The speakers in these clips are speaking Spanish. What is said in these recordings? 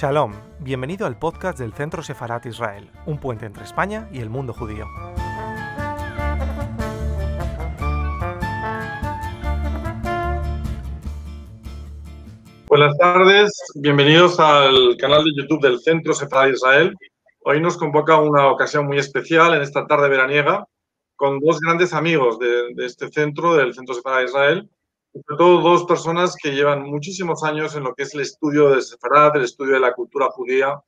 Shalom, bienvenido al podcast del Centro Sefarat Israel, un puente entre España y el mundo judío. Buenas tardes, bienvenidos al canal de YouTube del Centro Sefarat Israel. Hoy nos convoca una ocasión muy especial en esta tarde veraniega con dos grandes amigos de, este centro, del Centro Sefarat Israel, sobre todo dos personas que llevan muchísimos años en lo que es el estudio de Sefarad, el estudio de la cultura judía,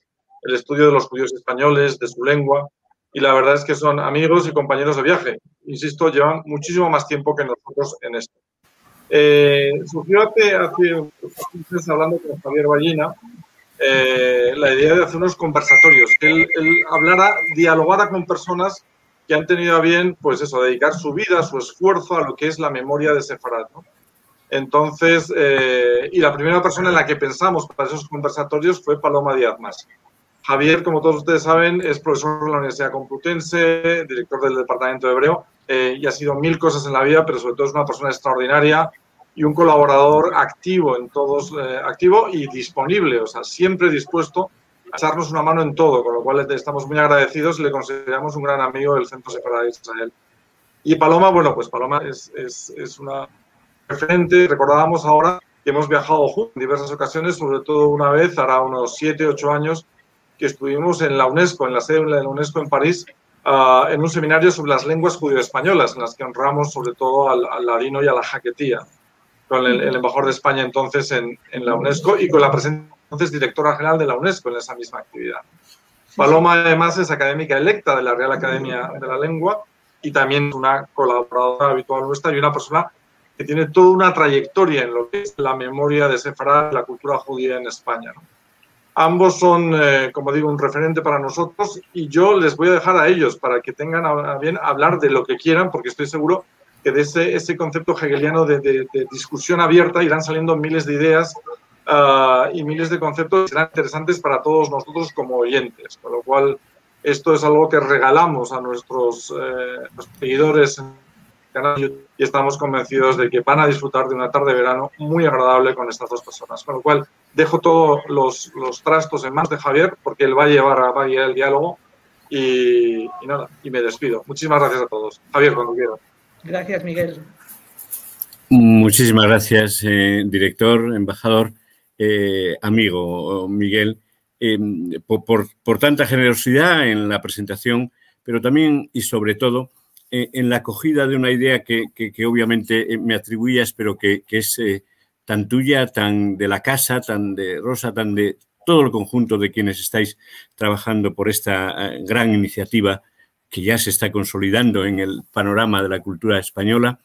el estudio de los judíos españoles, de su lengua, y la verdad es que son amigos y compañeros de viaje. Insisto, llevan muchísimo más tiempo que nosotros en esto. Eh, surgió hace, meses hablando con Javier Ballina eh, la idea de hacer unos conversatorios, que él, hablara, dialogara con personas que han tenido a bien, pues eso, dedicar su vida, su esfuerzo a lo que es la memoria de Sefarad. ¿no? Entonces, eh, y la primera persona en la que pensamos para esos conversatorios fue Paloma Díaz Más. Javier, como todos ustedes saben, es profesor de la Universidad Complutense, director del Departamento de Hebreo, eh, y ha sido mil cosas en la vida, pero sobre todo es una persona extraordinaria y un colaborador activo en todos, eh, activo y disponible, o sea, siempre dispuesto a echarnos una mano en todo, con lo cual estamos muy agradecidos y le consideramos un gran amigo del Centro Separado de Israel. Y Paloma, bueno, pues Paloma es, es, es una referente. Recordábamos ahora que hemos viajado juntos en diversas ocasiones, sobre todo una vez, hará unos 7, 8 años, que estuvimos en la UNESCO, en la sede de la UNESCO en París, uh, en un seminario sobre las lenguas judío-españolas, en las que honramos sobre todo al, al ladino y a la jaquetía, con el, el, embajador de España entonces en, en, la UNESCO y con la presencia entonces directora general de la UNESCO en esa misma actividad. Paloma además es académica electa de la Real Academia de la Lengua y también una colaboradora habitual nuestra y una persona que tiene toda una trayectoria en lo que es la memoria de Sefarad, la cultura judía en España. Ambos son, eh, como digo, un referente para nosotros y yo les voy a dejar a ellos para que tengan a bien hablar de lo que quieran, porque estoy seguro que de ese, ese concepto hegeliano de, discusión abierta irán saliendo miles de ideas uh, y miles de conceptos que serán interesantes para todos nosotros como oyentes, con lo cual esto es algo que regalamos a nuestros, eh, seguidores canal y estamos convencidos de que van a disfrutar de una tarde de verano muy agradable con estas dos personas. Con lo cual, dejo todos los, los trastos en manos de Javier porque él va a llevar a, va a guiar el diálogo y, y, nada, y me despido. Muchísimas gracias a todos. Javier, cuando quieras. Gracias, Miguel. Muchísimas gracias, eh, director, embajador, eh, amigo Miguel, eh, por, por, por tanta generosidad en la presentación, pero también y sobre todo en la acogida de una idea que, que, obviamente eh, me atribuías, pero que, que es eh, tan tuya, tan de la casa, tan de Rosa, tan de todo el conjunto de quienes estáis trabajando por esta eh, gran iniciativa que ya se está consolidando en el panorama de la cultura española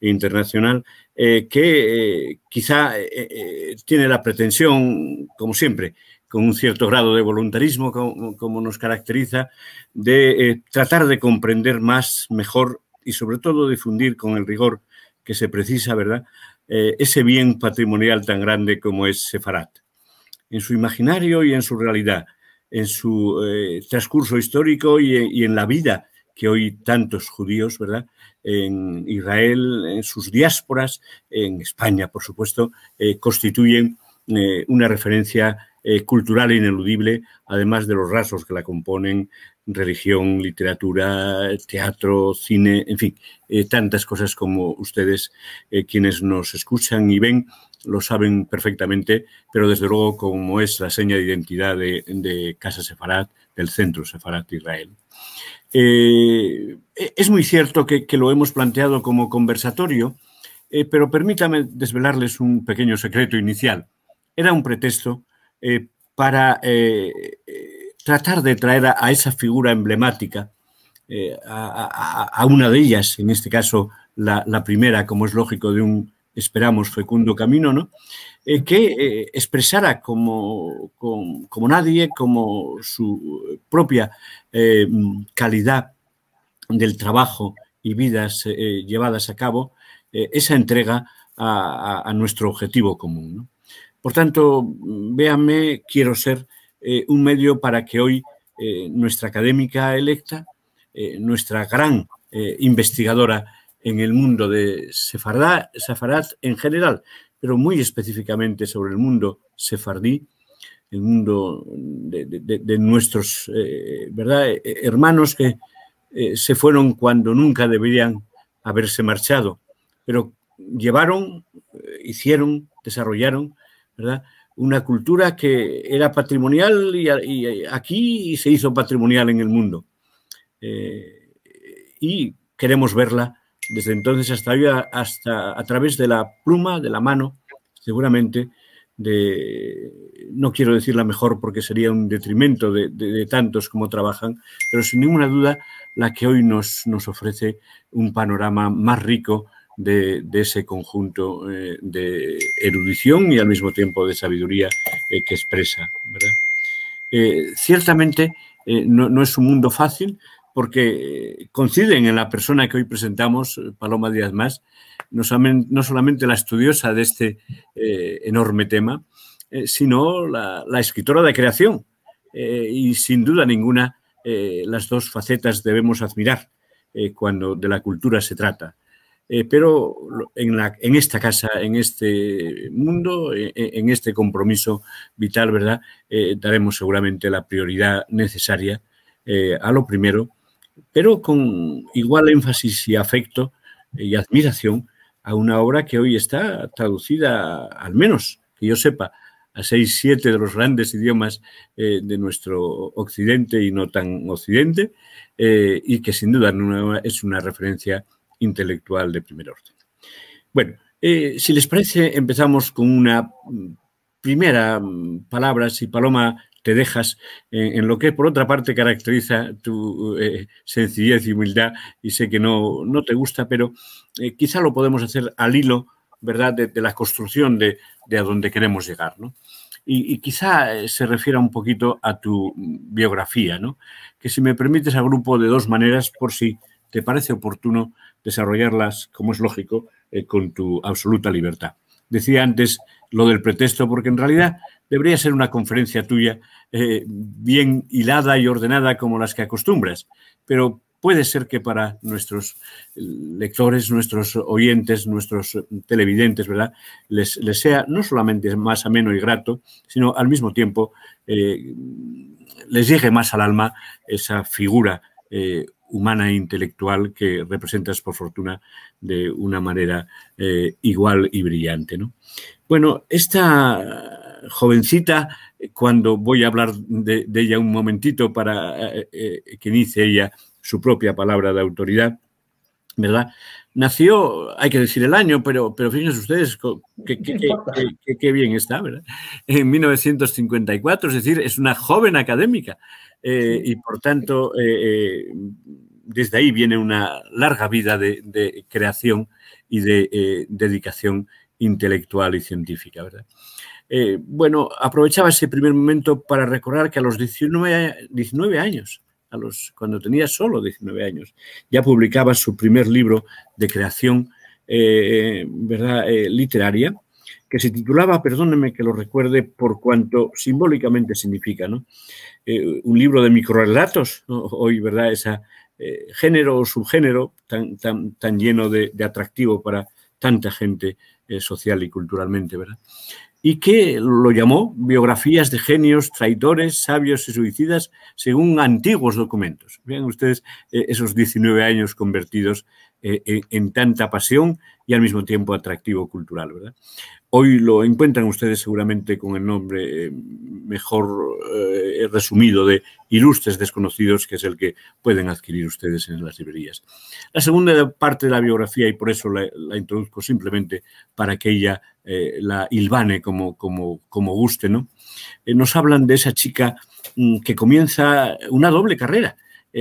e internacional, eh, que eh, quizá eh, tiene la pretensión, como siempre, con un cierto grado de voluntarismo, como, nos caracteriza, de eh, tratar de comprender más, mejor y sobre todo difundir con el rigor que se precisa, ¿verdad? Eh, ese bien patrimonial tan grande como es Sefarat. En su imaginario y en su realidad, en su eh, transcurso histórico y, en la vida que hoy tantos judíos, ¿verdad? En Israel, en sus diásporas, en España, por supuesto, constituyen una referencia eh, cultural ineludible, además de los rasgos que la componen, religión, literatura, teatro, cine, en fin, eh, tantas cosas como ustedes, eh, quienes nos escuchan y ven, lo saben perfectamente, pero desde luego como es la seña de identidad de, Casa Sefarat, del Centro Sefarat Israel. Es muy cierto que, que, lo hemos planteado como conversatorio, pero permítame desvelarles un pequeño secreto inicial. Era un pretexto eh, para eh, tratar de traer a, a, esa figura emblemática, eh, a, a, a, una de ellas, en este caso la, primera, como es lógico, de un, esperamos, fecundo camino, ¿no? Que expresara como, como, nadie, como su propia calidad del trabajo y vidas llevadas a cabo, esa entrega a, nuestro objetivo común. ¿no? Por tanto, véanme, quiero ser eh, un medio para que hoy eh, nuestra académica electa, eh, nuestra gran investigadora en el mundo de Sefardá, Sefarat en general, pero muy específicamente sobre el mundo sefardí, el mundo de, nuestros hermanos que se fueron cuando nunca deberían haberse marchado, pero llevaron, hicieron, desarrollaron una cultura que era patrimonial y, aquí se hizo patrimonial en el mundo. y queremos verla desde entonces hasta hoy, hasta a través de la pluma, de la mano, seguramente, de, no quiero decir la mejor porque sería un detrimento de, tantos como trabajan, pero sin ninguna duda la que hoy nos, nos ofrece un panorama más rico de, ese conjunto eh, de erudición y al mismo tiempo de sabiduría eh, que expresa. Eh, ciertamente no, es un mundo fácil, porque coinciden en la persona que hoy presentamos, Paloma Díaz Más, no solamente, la estudiosa de este enorme tema, sino la, escritora de creación. Y sin duda ninguna, las dos facetas debemos admirar cuando de la cultura se trata. Pero en, la, en, esta casa, en este mundo, en este compromiso vital, ¿verdad? daremos seguramente la prioridad necesaria a lo primero pero con igual énfasis y afecto y admiración a una obra que hoy está traducida, al menos que yo sepa, a seis, siete de los grandes idiomas eh, de nuestro occidente y no tan occidente, eh, y que sin duda es una referencia intelectual de primer orden. Bueno, eh, si les parece, empezamos con una primera mm, palabra, si Paloma te dejas en, lo que por otra parte caracteriza tu eh, sencillez y humildad y sé que no, no te gusta, pero eh, quizá lo podemos hacer al hilo, ¿verdad?, de, la construcción de, de, a donde queremos llegar, ¿no? Y, quizá eh, se refiera un poquito a tu biografía, ¿no? Que si me permites agrupo de dos maneras por si te parece oportuno desarrollarlas, como es lógico, con tu absoluta libertad. Decía antes lo del pretexto, porque en realidad debería ser una conferencia tuya eh, bien hilada y ordenada como las que acostumbras, pero puede ser que para nuestros lectores, nuestros oyentes, nuestros televidentes, ¿verdad? Les, sea no solamente más ameno y grato, sino al mismo tiempo eh, les llegue más al alma esa figura eh, humana e intelectual que representas por fortuna de una manera igual y brillante. ¿no? Bueno, esta jovencita, cuando voy a hablar de, ella un momentito para eh, eh, que inicie ella su propia palabra de autoridad, ¿verdad? Nació, hay que decir el año, pero, pero fíjense ustedes qué bien está, ¿verdad? En 1954, es decir, es una joven académica eh, y por tanto desde ahí viene una larga vida de, creación y de dedicación intelectual y científica, ¿verdad? Eh, bueno, aprovechaba ese primer momento para recordar que a los 19, 19 años, a los, cuando tenía solo 19 años, ya publicaba su primer libro de creación eh, ¿verdad? Eh, literaria, que se titulaba, perdónenme que lo recuerde por cuanto simbólicamente significa, ¿no? un libro de microrelatos, hoy, ¿verdad? Ese género o subgénero tan, tan, tan lleno de, de atractivo para tanta gente social y culturalmente, ¿verdad? y que lo llamó biografías de genios, traidores, sabios y suicidas, según antiguos documentos. Vean ustedes eh, esos 19 años convertidos eh, en tanta pasión y al mismo tiempo atractivo cultural, ¿verdad? Hoy lo encuentran ustedes seguramente con el nombre eh, mejor eh, resumido de Ilustres Desconocidos, que es el que pueden adquirir ustedes en las librerías. La segunda parte de la biografía, y por eso la, introduzco simplemente para que ella eh, la hilvane como, como, como guste, ¿no? nos hablan de esa chica mm, que comienza una doble carrera.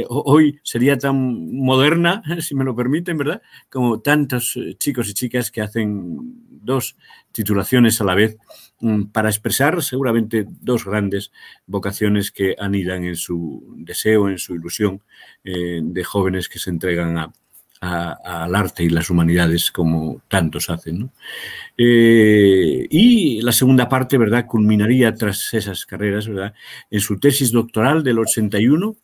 Hoy sería tan moderna, si me lo permiten, ¿verdad? Como tantos chicos y chicas que hacen dos titulaciones a la vez mm, para expresar seguramente dos grandes vocaciones que anidan en su deseo, en su ilusión eh, de jóvenes que se entregan al arte y las humanidades como tantos hacen. Eh, y la segunda parte, ¿verdad?, culminaría tras esas carreras, ¿verdad?, en su tesis doctoral del 81,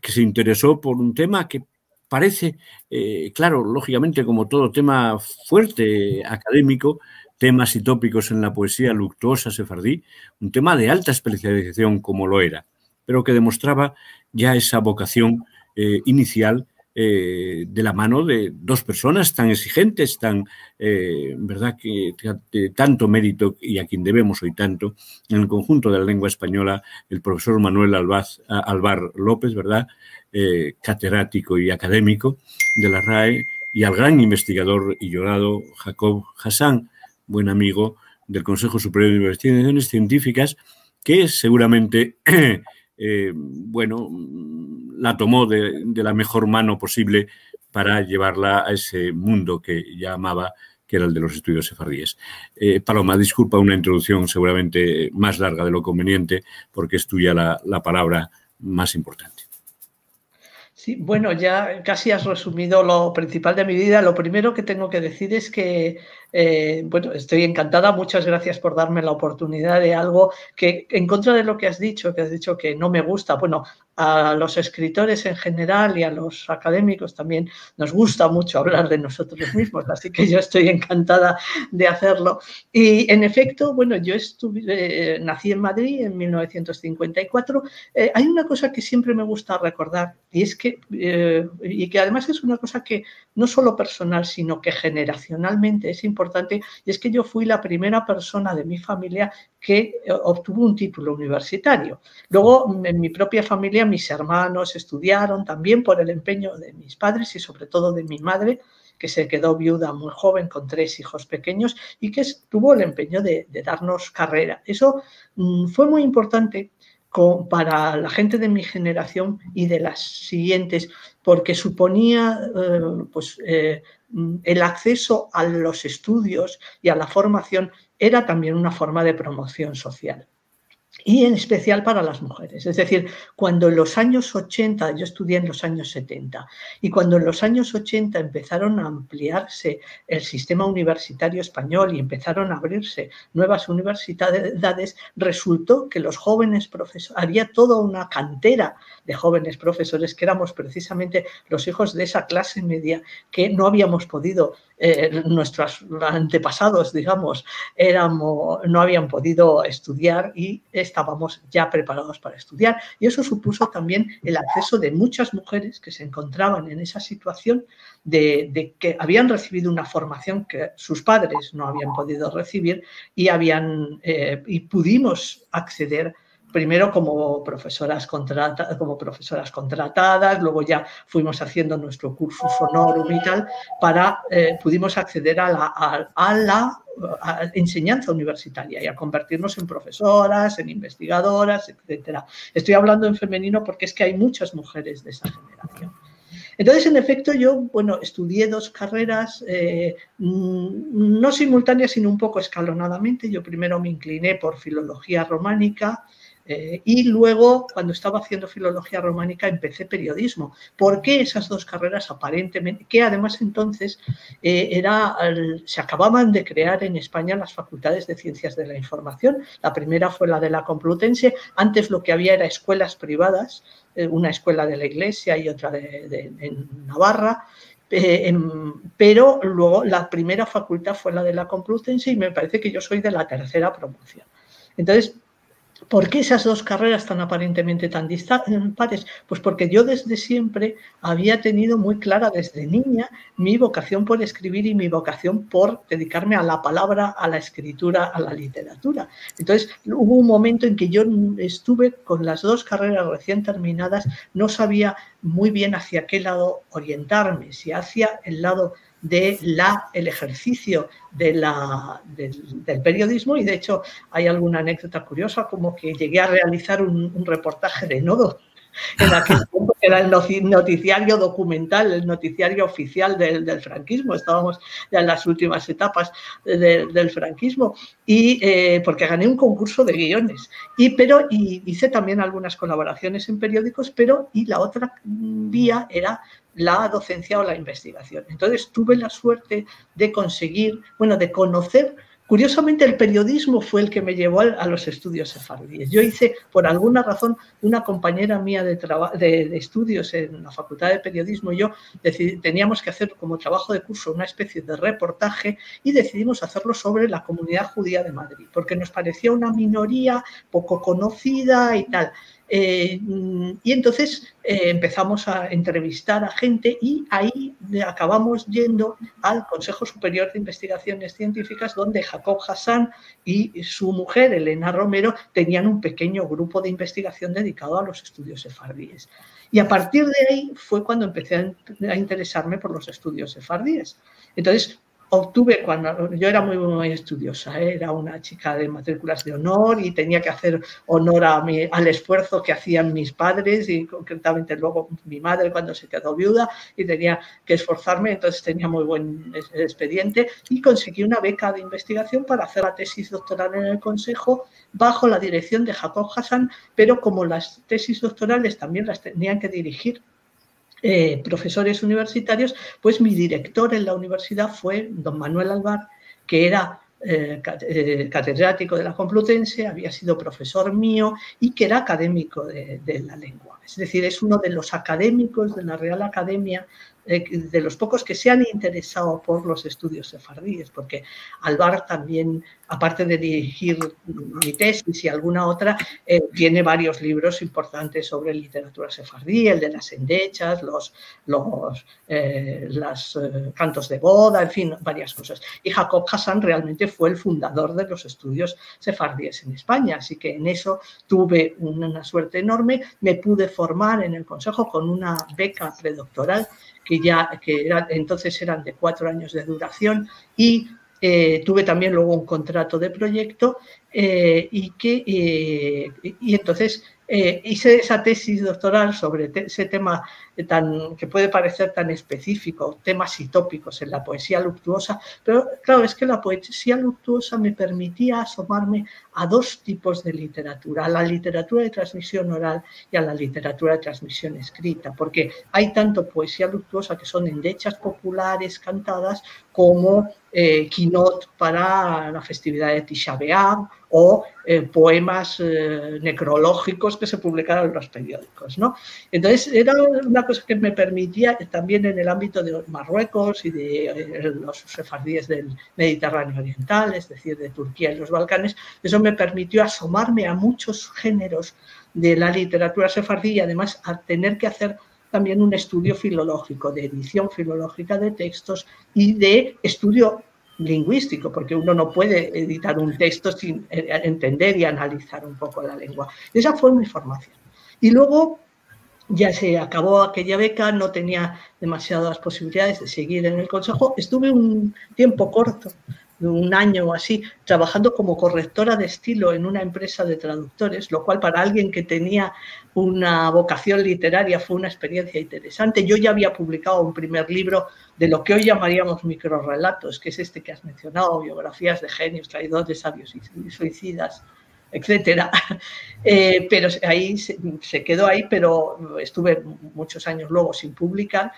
que se interesó por un tema que parece, eh, claro, lógicamente como todo tema fuerte académico, temas y tópicos en la poesía luctuosa sefardí, un tema de alta especialización como lo era, pero que demostraba ya esa vocación eh, inicial eh, de la mano de dos personas tan exigentes, tan, eh, verdad, que de tanto mérito y a quien debemos hoy tanto, en el conjunto de la lengua española, el profesor Manuel Albaz, Alvar López, ¿verdad? Eh, catedrático y académico de la RAE, y al gran investigador y llorado Jacob Hassan, buen amigo del Consejo Superior de Investigaciones Científicas, que seguramente Eh, bueno, la tomó de, la mejor mano posible para llevarla a ese mundo que ya amaba, que era el de los estudios sefardíes. Eh, Paloma, disculpa una introducción seguramente más larga de lo conveniente, porque es tuya la palabra más importante. Sí, bueno, ya casi has resumido lo principal de mi vida. Lo primero que tengo que decir es que eh, bueno, estoy encantada. Muchas gracias por darme la oportunidad de algo que, en contra de lo que has dicho, que has dicho que no me gusta, bueno, a los escritores en general y a los académicos también nos gusta mucho hablar de nosotros mismos, así que yo estoy encantada de hacerlo. Y en efecto, bueno, yo estuve, eh, nací en Madrid en 1954. Eh, hay una cosa que siempre me gusta recordar y es que, y que además es una cosa que no solo personal, sino que generacionalmente es importante y es que yo fui la primera persona de mi familia que eh, obtuvo un título universitario. Luego, en mi propia familia, mis hermanos estudiaron también por el empeño de mis padres y sobre todo de mi madre, que se quedó viuda muy joven con tres hijos pequeños y que tuvo el empeño de, darnos carrera. Eso mm, fue muy importante para la gente de mi generación y de las siguientes, porque suponía eh, pues, eh, el acceso a los estudios y a la formación era también una forma de promoción social y en especial para las mujeres. Es decir, cuando en los años 80, yo estudié en los años 70, y cuando en los años 80 empezaron a ampliarse el sistema universitario español y empezaron a abrirse nuevas universidades, resultó que los jóvenes profesores, había toda una cantera de jóvenes profesores que éramos precisamente los hijos de esa clase media que no habíamos podido eh, nuestros antepasados, digamos, éramos, no habían podido estudiar y estábamos ya preparados para estudiar. Y eso supuso también el acceso de muchas mujeres que se encontraban en esa situación de, que habían recibido una formación que sus padres no habían podido recibir y, habían, eh, y pudimos acceder primero como profesoras, como profesoras contratadas, luego ya fuimos haciendo nuestro curso sonorum y tal, para, eh, pudimos acceder a la, enseñanza universitaria y a convertirnos en profesoras, en investigadoras, etc. Estoy hablando en femenino porque es que hay muchas mujeres de esa generación. Entonces, en efecto, yo, bueno, estudié dos carreras, eh, mm, no simultáneas, sino un poco escalonadamente. Yo primero me incliné por filología románica, eh, y luego, cuando estaba haciendo filología románica, empecé periodismo. ¿Por qué esas dos carreras aparentemente? Que además entonces eh, era, se acababan de crear en España las facultades de ciencias de la información. La primera fue la de la Complutense. Antes lo que había era escuelas privadas, eh, una escuela de la Iglesia y otra de, en Navarra. pero luego la primera facultad fue la de la Complutense y me parece que yo soy de la tercera promoción. Entonces, ¿Por qué esas dos carreras tan aparentemente tan dispares? Pues porque yo desde siempre había tenido muy clara desde niña mi vocación por escribir y mi vocación por dedicarme a la palabra, a la escritura, a la literatura. Entonces hubo un momento en que yo estuve con las dos carreras recién terminadas, no sabía muy bien hacia qué lado orientarme, si hacia el lado de la, el ejercicio de la, del, periodismo. Y de hecho hay alguna anécdota curiosa como que llegué a realizar un, reportaje de Nodo en aquel tiempo era el noticiario documental, el noticiario oficial del, franquismo, estábamos ya en las últimas etapas del franquismo, y eh, porque gané un concurso de guiones, y, pero, y hice también algunas colaboraciones en periódicos, pero y la otra vía era la docencia o la investigación. Entonces tuve la suerte de conseguir, bueno, de conocer Curiosamente, el periodismo fue el que me llevó a, los estudios sefardíes. Yo hice, por alguna razón, una compañera mía de, de, estudios en la Facultad de Periodismo y yo teníamos que hacer como trabajo de curso una especie de reportaje y decidimos hacerlo sobre la comunidad judía de Madrid, porque nos parecía una minoría poco conocida y tal. Eh, y entonces eh, empezamos a entrevistar a gente y ahí acabamos yendo al Consejo Superior de Investigaciones Científicas, donde Jacob Hassan y su mujer, Elena Romero, tenían un pequeño grupo de investigación dedicado a los estudios sefardíes. Y a partir de ahí fue cuando empecé a, interesarme por los estudios sefardíes. Entonces, obtuve cuando yo era muy, estudiosa, ¿eh? era una chica de matrículas de honor y tenía que hacer honor a mi, al esfuerzo que hacían mis padres y concretamente luego mi madre cuando se quedó viuda y tenía que esforzarme, entonces tenía muy buen expediente y conseguí una beca de investigación para hacer la tesis doctoral en el Consejo bajo la dirección de Jacob Hassan, pero como las tesis doctorales también las tenían que dirigir eh, profesores universitarios, pues mi director en la universidad fue don Manuel Alvar, que era eh, eh, catedrático de la Complutense, había sido profesor mío y que era académico de, la lengua. Es decir, es uno de los académicos de la Real Academia de los pocos que se han interesado por los estudios sefardíes, porque Alvar también, aparte de dirigir mi tesis y alguna otra, eh, tiene varios libros importantes sobre literatura sefardí, el de las endechas, los, los eh, eh, cantos de boda, en fin, varias cosas. Y Jacob Hassan realmente fue el fundador de los estudios sefardíes en España, así que en eso tuve una suerte enorme, me pude formar en el Consejo con una beca predoctoral que ya que entonces eran de cuatro años de duración y eh, tuve también luego un contrato de proyecto eh, y que eh, y entonces hice esa tesis doctoral sobre ese tema tan, que puede parecer tan específico, temas y tópicos en la poesía luctuosa, pero claro, es que la poesía luctuosa me permitía asomarme a dos tipos de literatura, a la literatura de transmisión oral y a la literatura de transmisión escrita, porque hay tanto poesía luctuosa que son endechas populares cantadas como eh, quinot para la festividad de Tisha B'Av o eh, poemas eh, necrológicos que se publicaron en los periódicos. ¿no? Entonces, era una cosa que me permitía también en el ámbito de Marruecos y de eh, los sefardíes del Mediterráneo Oriental, es decir, de Turquía y los Balcanes, eso me permitió asomarme a muchos géneros de la literatura sefardí y además a tener que hacer también un estudio filológico, de edición filológica de textos y de estudio lingüístico, porque uno no puede editar un texto sin eh, entender y analizar un poco la lengua. Esa fue mi formación. Y luego ya se acabó aquella beca, no tenía demasiadas posibilidades de seguir en el consejo. Estuve un tiempo corto un año o así trabajando como correctora de estilo en una empresa de traductores, lo cual para alguien que tenía una vocación literaria fue una experiencia interesante. Yo ya había publicado un primer libro de lo que hoy llamaríamos microrelatos, que es este que has mencionado, biografías de genios, traidores, sabios y suicidas, etcétera. Eh, pero ahí se, se quedó ahí, pero estuve muchos años luego sin publicar.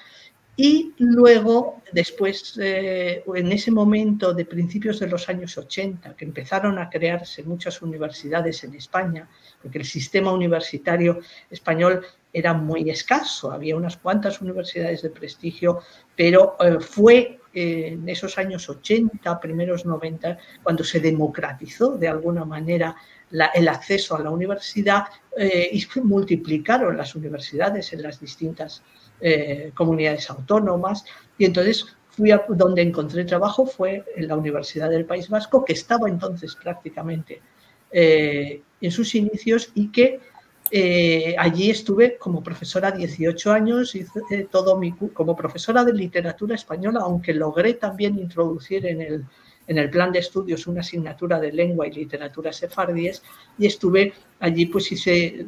Y luego, después, eh, en ese momento de principios de los años 80, que empezaron a crearse muchas universidades en España, porque el sistema universitario español era muy escaso, había unas cuantas universidades de prestigio, pero eh, fue en esos años 80, primeros 90, cuando se democratizó de alguna manera el acceso a la universidad eh, y multiplicaron las universidades en las distintas eh, comunidades autónomas. Y entonces fui a donde encontré trabajo, fue en la Universidad del País Vasco, que estaba entonces prácticamente eh, en sus inicios y que eh, allí estuve como profesora 18 años, hice todo mi, como profesora de literatura española, aunque logré también introducir en el en el plan de estudios una asignatura de lengua y literatura sefardíes y estuve allí, pues hice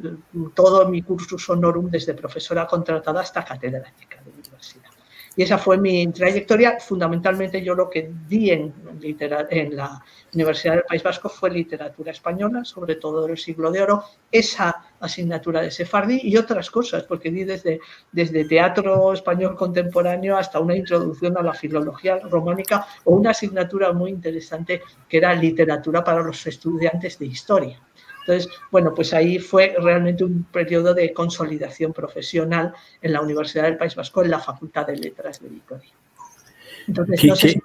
todo mi cursus honorum desde profesora contratada hasta catedrática de universidad. Y esa fue mi trayectoria. Fundamentalmente yo lo que di en, en la Universidad del País Vasco fue literatura española, sobre todo del siglo de oro. Esa asignatura de sefardí y otras cosas, porque di desde, desde teatro español contemporáneo hasta una introducción a la filología románica o una asignatura muy interesante que era literatura para los estudiantes de historia. Entonces, bueno, pues ahí fue realmente un periodo de consolidación profesional en la Universidad del País Vasco, en la Facultad de Letras de Vitoria. Entonces, no sé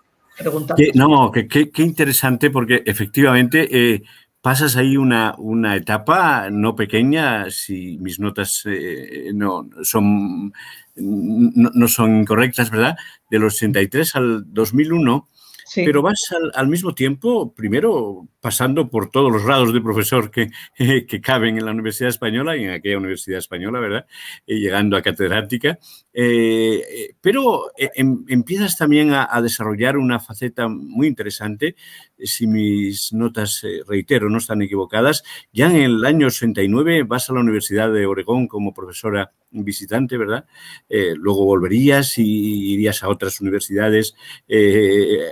no, qué, interesante porque efectivamente eh, pasas ahí una, una, etapa no pequeña, si mis notas eh, no, son, no, son incorrectas, ¿verdad? Del 83 al 2001 pero vas al, mismo tiempo, primero, pasando por todos los grados de profesor que, que, caben en la Universidad Española y en aquella Universidad Española, ¿verdad? Y llegando a catedrática. Eh, eh, pero eh, em, empiezas también a, desarrollar una faceta muy interesante, si mis notas, reitero, no están equivocadas. Ya en el año 89 vas a la Universidad de Oregón como profesora visitante, ¿verdad? luego volverías y irías a otras universidades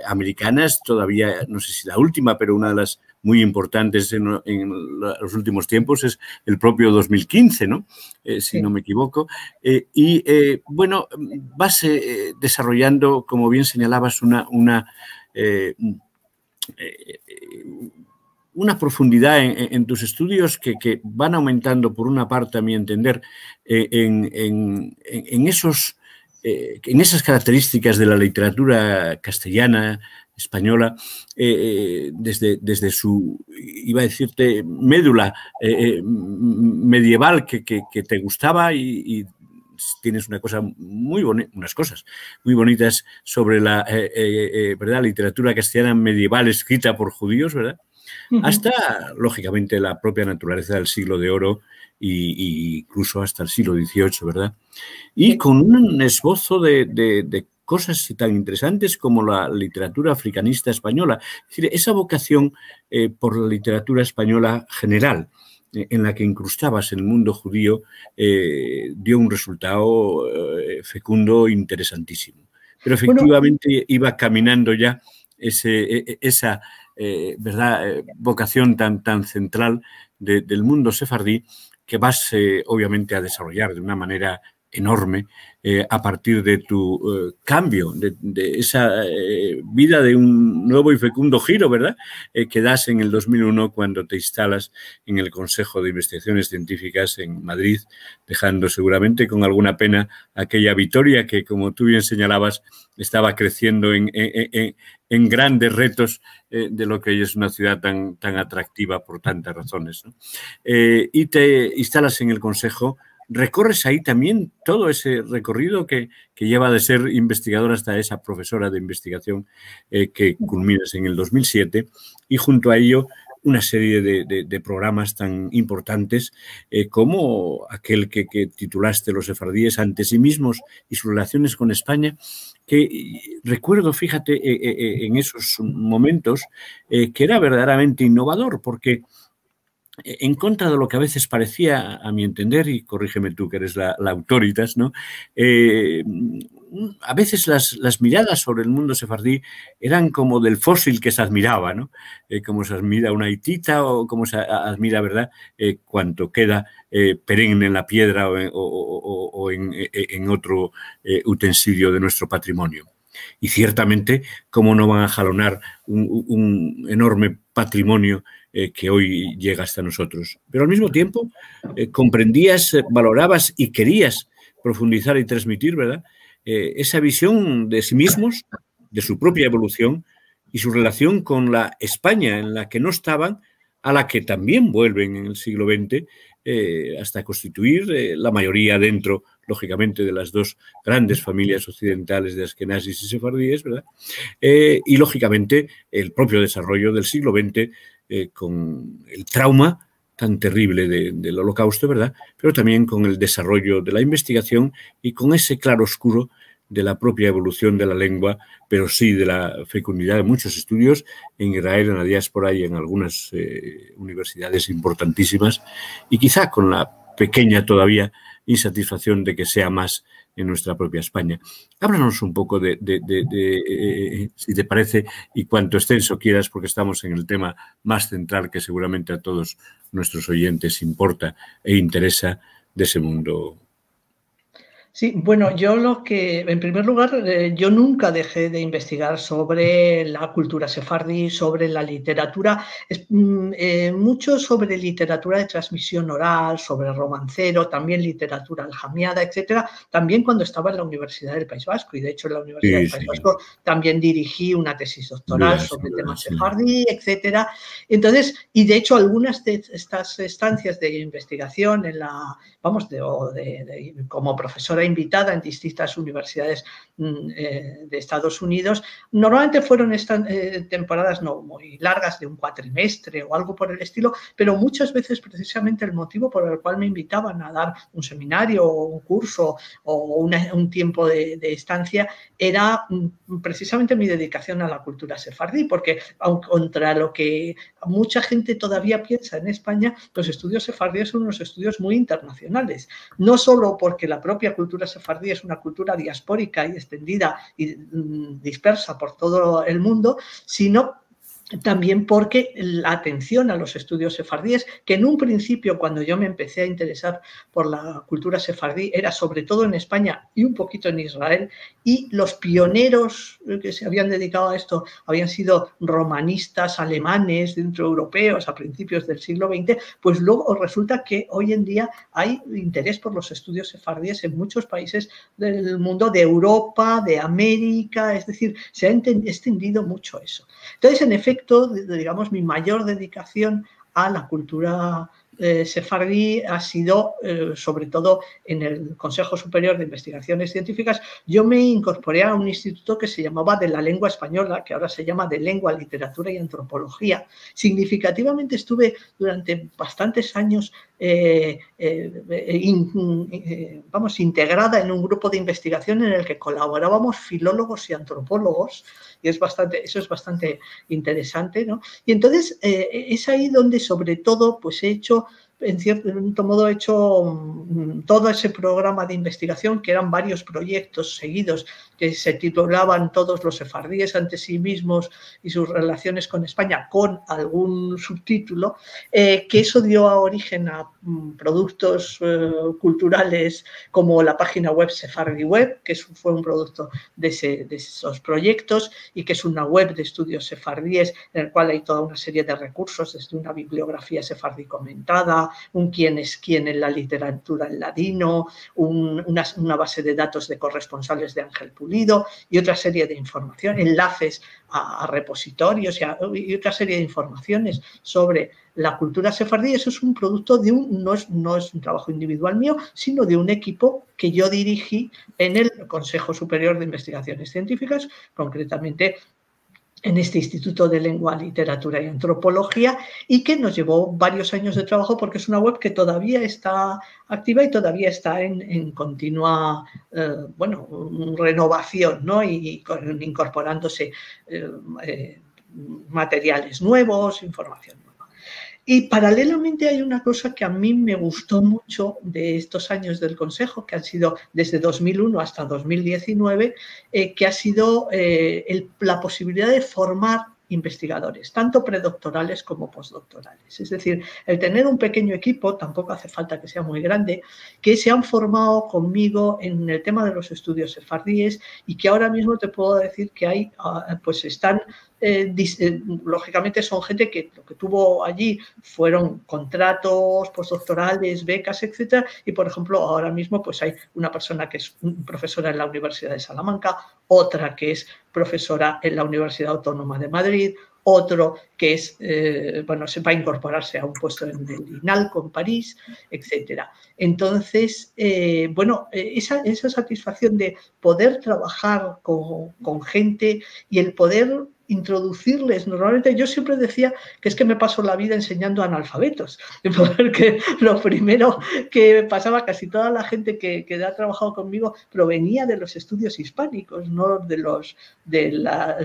americanas, todavía, no sé si la última, pero una de las muy importantes en, los últimos tiempos es el propio 2015, ¿no? Eh, si no me equivoco. Eh, y eh, bueno, vas desarrollando, como bien señalabas, una, una, una profundidad en, tus estudios que, van aumentando, por una parte, a mi entender, en, en esos... en esas características de la literatura castellana, española, eh, eh, desde, desde su, iba a decirte, médula eh, medieval que, te gustaba y, tienes una cosa muy bonita, unas cosas muy bonitas sobre la ¿verdad? literatura castellana medieval escrita por judíos, ¿verdad? Hasta, lógicamente, la propia naturaleza del siglo de oro e incluso hasta el siglo XVIII, ¿verdad? Y con un esbozo de, de cosas tan interesantes como la literatura africanista española. Es decir, esa vocación eh, por la literatura española general eh, en la que incrustabas el mundo judío eh, dio un resultado fecundo interesantísimo. Pero efectivamente iba caminando ya ese, e, e, esa ¿verdad? vocación tan, tan central del mundo sefardí que vas obviamente a desarrollar de una manera enorme eh, a partir de tu eh, cambio, de, esa eh, vida de un nuevo y fecundo giro, ¿verdad? que das en el 2001 cuando te instalas en el Consejo de Investigaciones Científicas en Madrid, dejando seguramente con alguna pena aquella Vitoria que, como tú bien señalabas, estaba creciendo en, grandes retos de lo que es una ciudad tan, tan atractiva por tantas razones. y te instalas en el Consejo recorres ahí también todo ese recorrido que, lleva de ser investigadora hasta esa profesora de investigación eh, que culminas en el 2007 y junto a ello una serie de, programas tan importantes eh, como aquel que, titulaste Los sefardíes ante sí mismos y sus relaciones con España, que recuerdo, fíjate, eh, en esos momentos, que era verdaderamente innovador, porque en contra de lo que a veces parecía, a mi entender, y corrígeme tú que eres la, autoritas, ¿no? Eh, a veces las, miradas sobre el mundo sefardí eran como del fósil que se admiraba, ¿no? Eh, como se admira una hitita o como se admira, ¿verdad?, eh, cuanto queda perenne en la piedra o, en, otro utensilio de nuestro patrimonio. Y ciertamente, ¿cómo no van a jalonar un enorme patrimonio eh, que hoy llega hasta nosotros. Pero al mismo tiempo eh, comprendías, eh, valorabas y querías profundizar y transmitir, ¿verdad? esa visión de sí mismos, de su propia evolución y su relación con la España en la que no estaban, a la que también vuelven en el siglo XX hasta constituir la mayoría dentro, lógicamente, de las dos grandes familias occidentales de askenazis y sefardíes, ¿verdad? y, lógicamente, el propio desarrollo del siglo XX eh, con el trauma tan terrible del holocausto, ¿verdad? Pero también con el desarrollo de la investigación y con ese claro oscuro de la propia evolución de la lengua, pero sí de la fecundidad de muchos estudios en Israel, en la diáspora y en algunas eh, universidades importantísimas, y quizá con la pequeña todavía insatisfacción de que sea más en nuestra propia España. Háblanos un poco de, eh, si te parece, y cuanto extenso quieras, porque estamos en el tema más central que seguramente a todos nuestros oyentes importa e interesa de ese mundo Sí, bueno, yo lo que, en primer lugar, eh, yo nunca dejé de investigar sobre la cultura sefardí, sobre la literatura, mm, eh, mucho sobre literatura de transmisión oral, sobre romancero, también literatura aljamiada, etcétera, también cuando estaba en la Universidad del País Vasco, y de hecho en la Universidad del País Vasco también dirigí una tesis doctoral sobre temas sefardí, etcétera. Entonces, y de hecho algunas de estas estancias de investigación en la, vamos, de, de, como profesora invitada en distintas universidades mm, eh, de Estados Unidos. Normalmente fueron estas eh, temporadas no muy largas, de un cuatrimestre o algo por el estilo, pero muchas veces precisamente el motivo por el cual me invitaban a dar un seminario o un curso o un tiempo de, estancia era mm, precisamente mi dedicación a la cultura sefardí, porque contra lo que mucha gente todavía piensa en España, los estudios sefardíes son unos estudios muy internacionales, no solo porque la propia cultura cultura sefardí es una cultura diaspórica y extendida y mm, dispersa por todo el mundo, sino también porque la atención a los estudios sefardíes, que en un principio cuando yo me empecé a interesar por la cultura sefardí era sobre todo en España y un poquito en Israel, y los pioneros que se habían dedicado a esto habían sido romanistas alemanes, dentro europeos a principios del siglo XX, pues luego resulta que hoy en día hay interés por los estudios sefardíes en muchos países del mundo, de Europa, de América, es decir, se ha extendido mucho eso. Entonces, en efecto, digamos, mi mayor dedicación a la cultura eh, sefardí ha sido, eh, sobre todo en el Consejo Superior de Investigaciones Científicas, yo me incorporé a un instituto que se llamaba de la lengua española, que ahora se llama de lengua, literatura y antropología. Significativamente estuve durante bastantes años eh, vamos, integrada en un grupo de investigación en el que colaborábamos filólogos y antropólogos, y es bastante, eso es bastante interesante, ¿no? Y entonces es ahí donde sobre todo pues he hecho en cierto modo he hecho mm, todo ese programa de investigación, que eran varios proyectos seguidos, que se titulaban todos los sefardíes ante sí mismos y sus relaciones con España, con algún subtítulo, eh, que eso dio origen a mm, productos eh, culturales como la página web Sefardi Web, que fue un producto de, de, esos proyectos y que es una web de estudios sefardíes en el cual hay toda una serie de recursos, desde una bibliografía sefardí comentada, un quién es quién en la literatura en ladino, una, base de datos de corresponsales de Ángel Pulido y otra serie de información, enlaces a, repositorios y, otra serie de informaciones sobre la cultura sefardí. Eso es un producto de un, no es, no es un trabajo individual mío, sino de un equipo que yo dirigí en el Consejo Superior de Investigaciones Científicas, concretamente en este Instituto de Lengua, Literatura y Antropología y que nos llevó varios años de trabajo porque es una web que todavía está activa y todavía está en, continua eh, bueno, renovación ¿no? y, incorporándose eh, eh, materiales nuevos, información nueva. Y paralelamente hay una cosa que a mí me gustó mucho de estos años del Consejo, que han sido desde 2001 hasta 2019, eh, que ha sido eh, la posibilidad de formar investigadores, tanto predoctorales como postdoctorales. Es decir, el tener un pequeño equipo, tampoco hace falta que sea muy grande, que se han formado conmigo en el tema de los estudios sefardíes y que ahora mismo te puedo decir que hay, ah, pues están eh, eh, lógicamente son gente que lo que tuvo allí fueron contratos postdoctorales, becas, etcétera, y por ejemplo ahora mismo pues hay una persona que es profesora en la Universidad de Salamanca, otra que es profesora en la Universidad Autónoma de Madrid, otro que es, eh, bueno, se va a incorporarse a un puesto en el INALCO en París, etcétera. Entonces, bueno, esa, esa, satisfacción de poder trabajar con, con gente y el poder introducirles. Normalmente yo siempre decía que es que me paso la vida enseñando analfabetos, porque lo primero que pasaba casi toda la gente que, que ha trabajado conmigo provenía de los estudios hispánicos, no de los, de,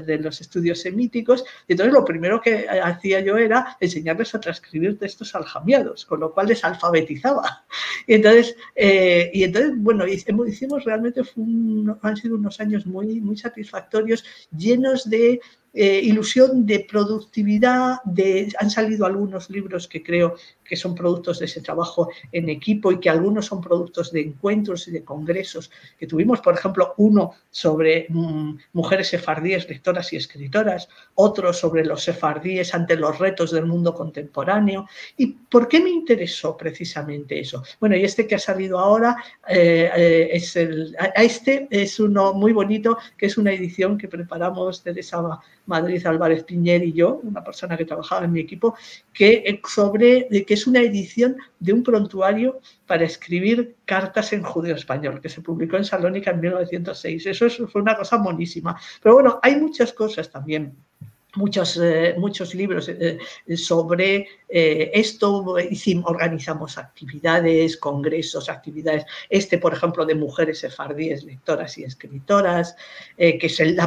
de los estudios semíticos. Entonces lo primero que hacía yo era enseñarles a transcribir textos aljamiados, con lo cual les alfabetizaba. Y entonces, eh, y entonces bueno, hicimos realmente, han sido unos años muy, muy satisfactorios, llenos de eh, ilusión de productividad, de, han salido algunos libros que creo que son productos de ese trabajo en equipo y que algunos son productos de encuentros y de congresos que tuvimos, por ejemplo, uno sobre mm, mujeres sefardíes, lectoras y escritoras, otro sobre los sefardíes ante los retos del mundo contemporáneo. ¿Y por qué me interesó precisamente eso? Bueno, y este que ha salido ahora, eh, eh, es el, este es uno muy bonito, que es una edición que preparamos Teresa Madrid Álvarez Piñer y yo, una persona que trabajaba en mi equipo, que sobre que es una edición de un prontuario para escribir cartas en judío español, que se publicó en Salónica en 1906. Eso fue una cosa monísima. Pero bueno, hay muchas cosas también muchos, eh, muchos libros eh, sobre eh, esto. organizamos actividades, congresos, actividades. Este, por ejemplo, de mujeres sefardíes, lectoras y escritoras, que es el,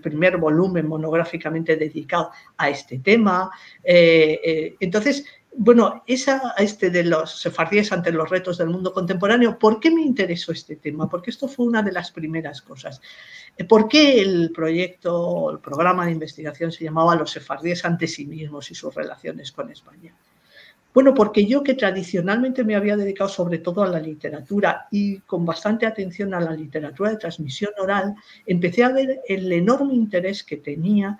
primer volumen monográficamente dedicado a este tema. entonces, bueno, esa, este de los sefardíes ante los retos del mundo contemporáneo, ¿por qué me interesó este tema? Porque esto fue una de las primeras cosas. Eh, ¿Por qué el proyecto, el programa de investigación se llamaba Los sefardíes ante sí mismos y sus relaciones con España? Bueno, porque yo que tradicionalmente me había dedicado sobre todo a la literatura y con bastante atención a la literatura de transmisión oral, empecé a ver el enorme interés que tenía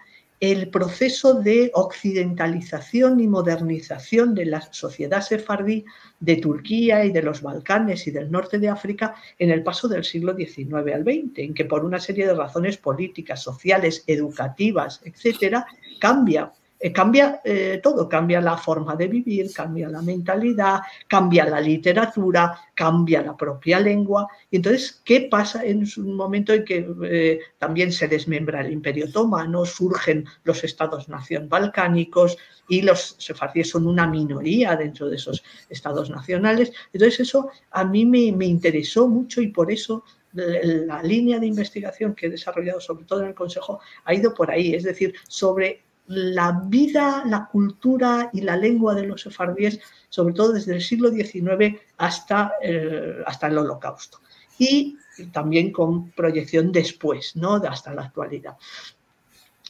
el proceso de occidentalización y modernización de la sociedad sefardí de Turquía y de los Balcanes y del norte de África en el paso del siglo XIX al XX, en que por una serie de razones políticas, sociales, educativas, etcétera, cambia eh, cambia eh, todo, cambia la forma de vivir, cambia la mentalidad, cambia la literatura, cambia la propia lengua. Y entonces, ¿qué pasa en un momento en que eh, también se desmembra el Imperio Otomano, surgen los estados-nación balcánicos y los sefardíes son una minoría dentro de esos estados nacionales? Entonces, eso a mí me, me interesó mucho y por eso la línea de investigación que he desarrollado, sobre todo en el Consejo, ha ido por ahí, es decir, sobre la vida, la cultura y la lengua de los sefardíes, sobre todo desde el siglo XIX hasta, el, hasta el Holocausto. Y también con proyección después, ¿no? hasta la actualidad.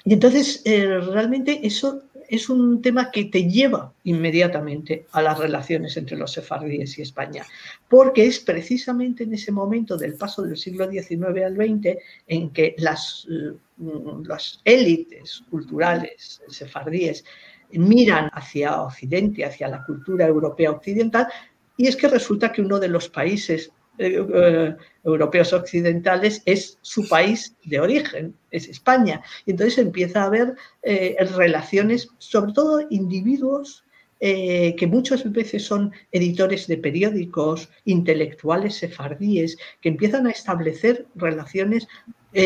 Y entonces, eh, realmente eso es un tema que te lleva inmediatamente a las relaciones entre los sefardíes y España, porque es precisamente en ese momento del paso del siglo XIX al XX en que las, mm, las élites culturales sefardíes miran hacia Occidente, hacia la cultura europea occidental, y es que resulta que uno de los países eh, eh, europeos occidentales es su país de origen, es España. Y entonces empieza a haber eh, relaciones, sobre todo individuos que muchas veces son editores de periódicos, intelectuales sefardíes, que empiezan a establecer relaciones,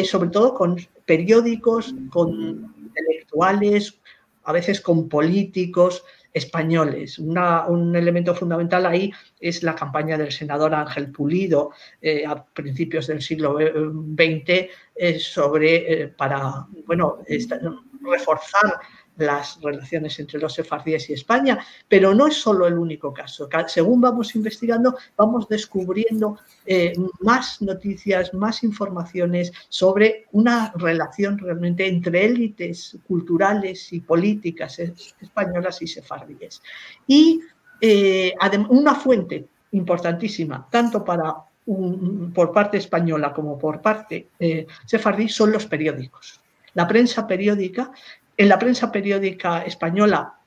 sobre todo con periódicos, con intelectuales, a veces con políticos, españoles. un elemento fundamental ahí es la campaña del senador Ángel Pulido eh, a principios del siglo XX eh, sobre, eh, para bueno, reforzar las relaciones entre los sefardíes y España, pero no es solo el único caso. Según vamos investigando, vamos descubriendo eh, más noticias, más informaciones sobre una relación realmente entre élites culturales y políticas españolas y sefardíes. Y eh, una fuente importantísima, tanto para por parte española como por parte eh, sefardí, son los periódicos. La prensa periódica en la prensa periódica española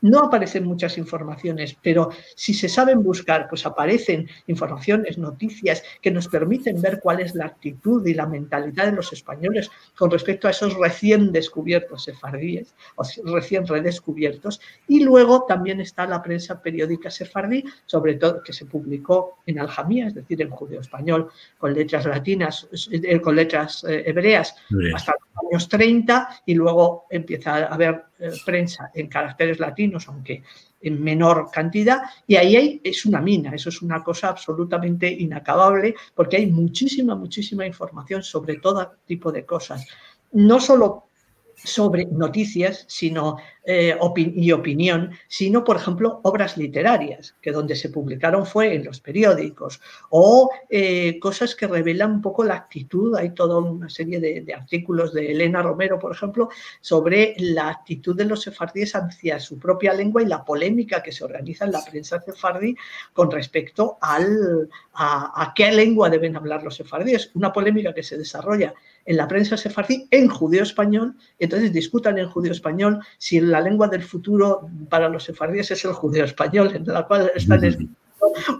no aparecen muchas informaciones, pero si se saben buscar, pues aparecen informaciones, noticias que nos permiten ver cuál es la actitud y la mentalidad de los españoles con respecto a esos recién descubiertos sefardíes o recién redescubiertos. Y luego también está la prensa periódica sefardí, sobre todo que se publicó en Aljamía, es decir, en judeo español, con letras latinas, eh, con letras eh, hebreas, hasta años 30 y luego empieza a haber prensa en caracteres latinos, aunque en menor cantidad, y ahí hay, es una mina, eso es una cosa absolutamente inacabable, porque hay muchísima, muchísima información sobre todo tipo de cosas. No solo sobre noticias sino, eh, y opinión, sino, por ejemplo, obras literarias, que donde se publicaron fue en los periódicos, o eh, cosas que revelan un poco la actitud. Hay toda una serie de, artículos de Elena Romero, por ejemplo, sobre la actitud de los sefardíes hacia su propia lengua y la polémica que se organiza en la prensa sefardí con respecto a qué lengua deben hablar los sefardíes. Una polémica que se desarrolla en la prensa sefardí en judío español, entonces discutan en judío español si la lengua del futuro para los sefardíes es el judío español, en la cual están escritos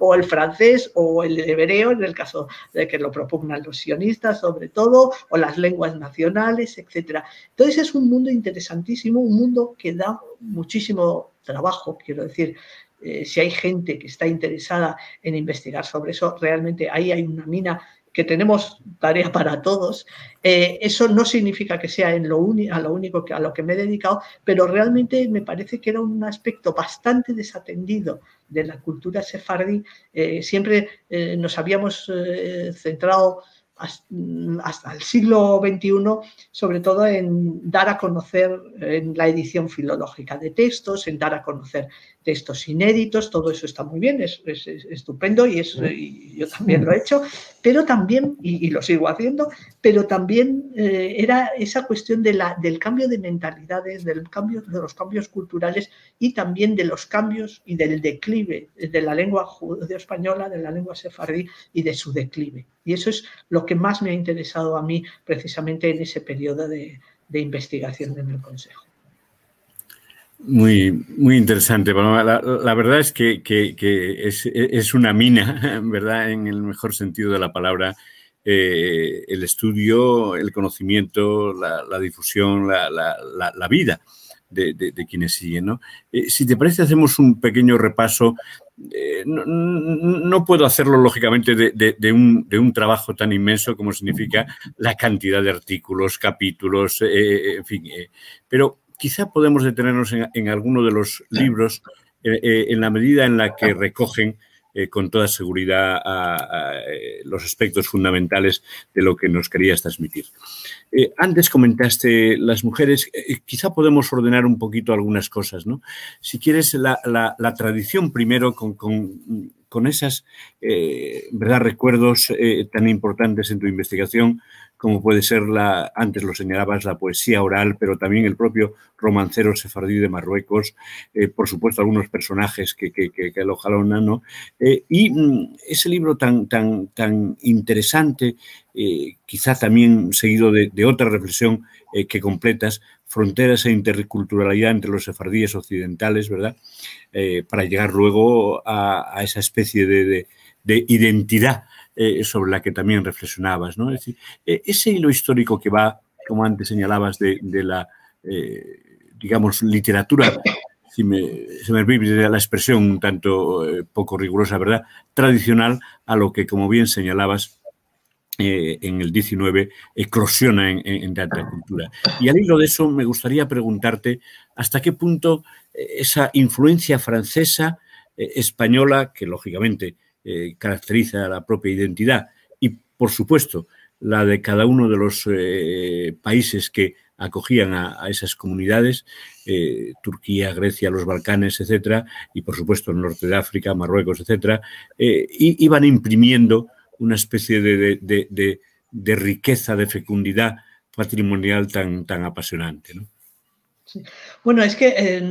o el francés o el hebreo, en el caso de que lo propugnan los sionistas sobre todo, o las lenguas nacionales, etc. Entonces es un mundo interesantísimo, un mundo que da muchísimo trabajo, quiero decir, eh, si hay gente que está interesada en investigar sobre eso, realmente ahí hay una mina que tenemos tarea para todos. Eh, eso no significa que sea en lo a lo único que a lo que me he dedicado, pero realmente me parece que era un aspecto bastante desatendido de la cultura sefardí. Eh, siempre eh, nos habíamos centrado hasta el siglo XXI, sobre todo en dar a conocer en la edición filológica de textos, en dar a conocer textos inéditos, todo eso está muy bien, es, estupendo y, es, yo también lo he hecho, pero también, y, lo sigo haciendo, pero también eh, era esa cuestión de la, del cambio de mentalidades, del cambio, de los cambios culturales y también de los cambios y del declive de la lengua judeo-española, de la lengua sefardí y de su declive. Y eso es lo que más me ha interesado a mí precisamente en ese periodo de, de investigación en el Consejo. Muy, muy interesante, La, verdad es que, es, una mina, ¿verdad? En el mejor sentido de la palabra, eh, el estudio, el conocimiento, la, difusión, la, vida de, quienes siguen, ¿no? Eh, si te parece, hacemos un pequeño repaso. Eh, no, puedo hacerlo, lógicamente, de, un, un, trabajo tan inmenso como significa la cantidad de artículos, capítulos, en fin, pero quizá podemos detenernos en, alguno de los libros eh, eh, en la medida en la que recogen eh, con toda seguridad los aspectos fundamentales de lo que nos querías transmitir. antes comentaste las mujeres, quizá podemos ordenar un poquito algunas cosas, ¿no? Si quieres, la, tradición primero con, con, con esos ¿verdad? recuerdos tan importantes en tu investigación como puede ser la, antes lo señalabas, la poesía oral, pero también el propio romancero sefardí de Marruecos, eh, por supuesto algunos personajes que, que, que, lo jalonan, ¿no? Eh, y mm, ese libro tan, tan, tan interesante, eh, quizá también seguido de, otra reflexión que completas, fronteras e interculturalidad entre los sefardíes occidentales, ¿verdad? para llegar luego a, esa especie de, de identidad eh, sobre la que también reflexionabas. ¿no? Es decir, eh, ese hilo histórico que va, como antes señalabas, de, la, eh, digamos, literatura, si me, se me permite la expresión un tanto poco rigurosa, ¿verdad?, tradicional a lo que, como bien señalabas, en el 19 eclosiona en, en, tanta cultura. Y al hilo de eso me gustaría preguntarte hasta qué punto esa influencia francesa, española, que lógicamente eh, caracteriza la propia identidad y, por supuesto, la de cada uno de los eh, países que acogían a, esas comunidades, eh, Turquía, Grecia, los Balcanes, etcétera, y por supuesto el norte de África, Marruecos, etcétera, iban imprimiendo una especie de, riqueza, de fecundidad patrimonial tan, tan apasionante. Bueno, es que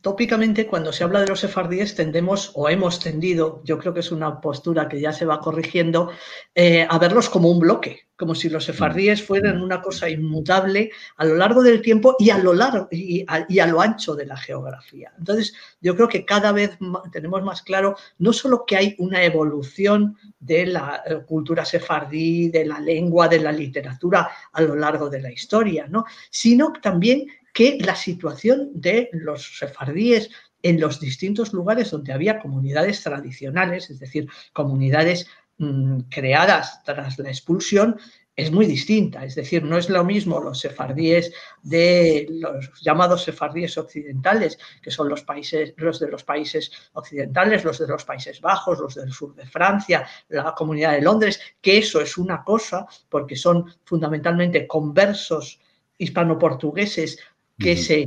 tópicamente cuando se habla de los sefardíes tendemos o hemos tendido, yo creo que es una postura que ya se va corrigiendo, eh, a verlos como un bloque, como si los sefardíes fueran una cosa inmutable a lo largo del tiempo y a lo largo y a, lo ancho de la geografía. Entonces, yo creo que cada vez tenemos más claro no solo que hay una evolución de la eh, cultura sefardí, de la lengua, de la literatura a lo largo de la historia, ¿no? sino también que la situación de los sefardíes en los distintos lugares donde había comunidades tradicionales, es decir, comunidades mm, creadas tras la expulsión es muy distinta. Es decir, no es lo mismo los sefardíes de los llamados sefardíes occidentales, que son los países, los de los países occidentales, los de los Países Bajos, los del sur de Francia, la comunidad de Londres, que eso es una cosa, porque son fundamentalmente conversos hispano-portugueses que se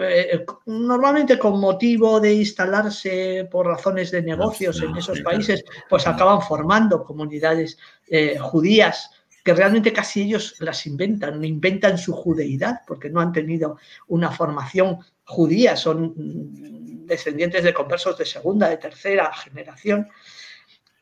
eh, normalmente con motivo de instalarse por razones de negocios en esos países, pues acaban formando comunidades eh, judías que realmente casi ellos las inventan, inventan su judeidad, porque no han tenido una formación judía, son descendientes de conversos de segunda, de tercera generación.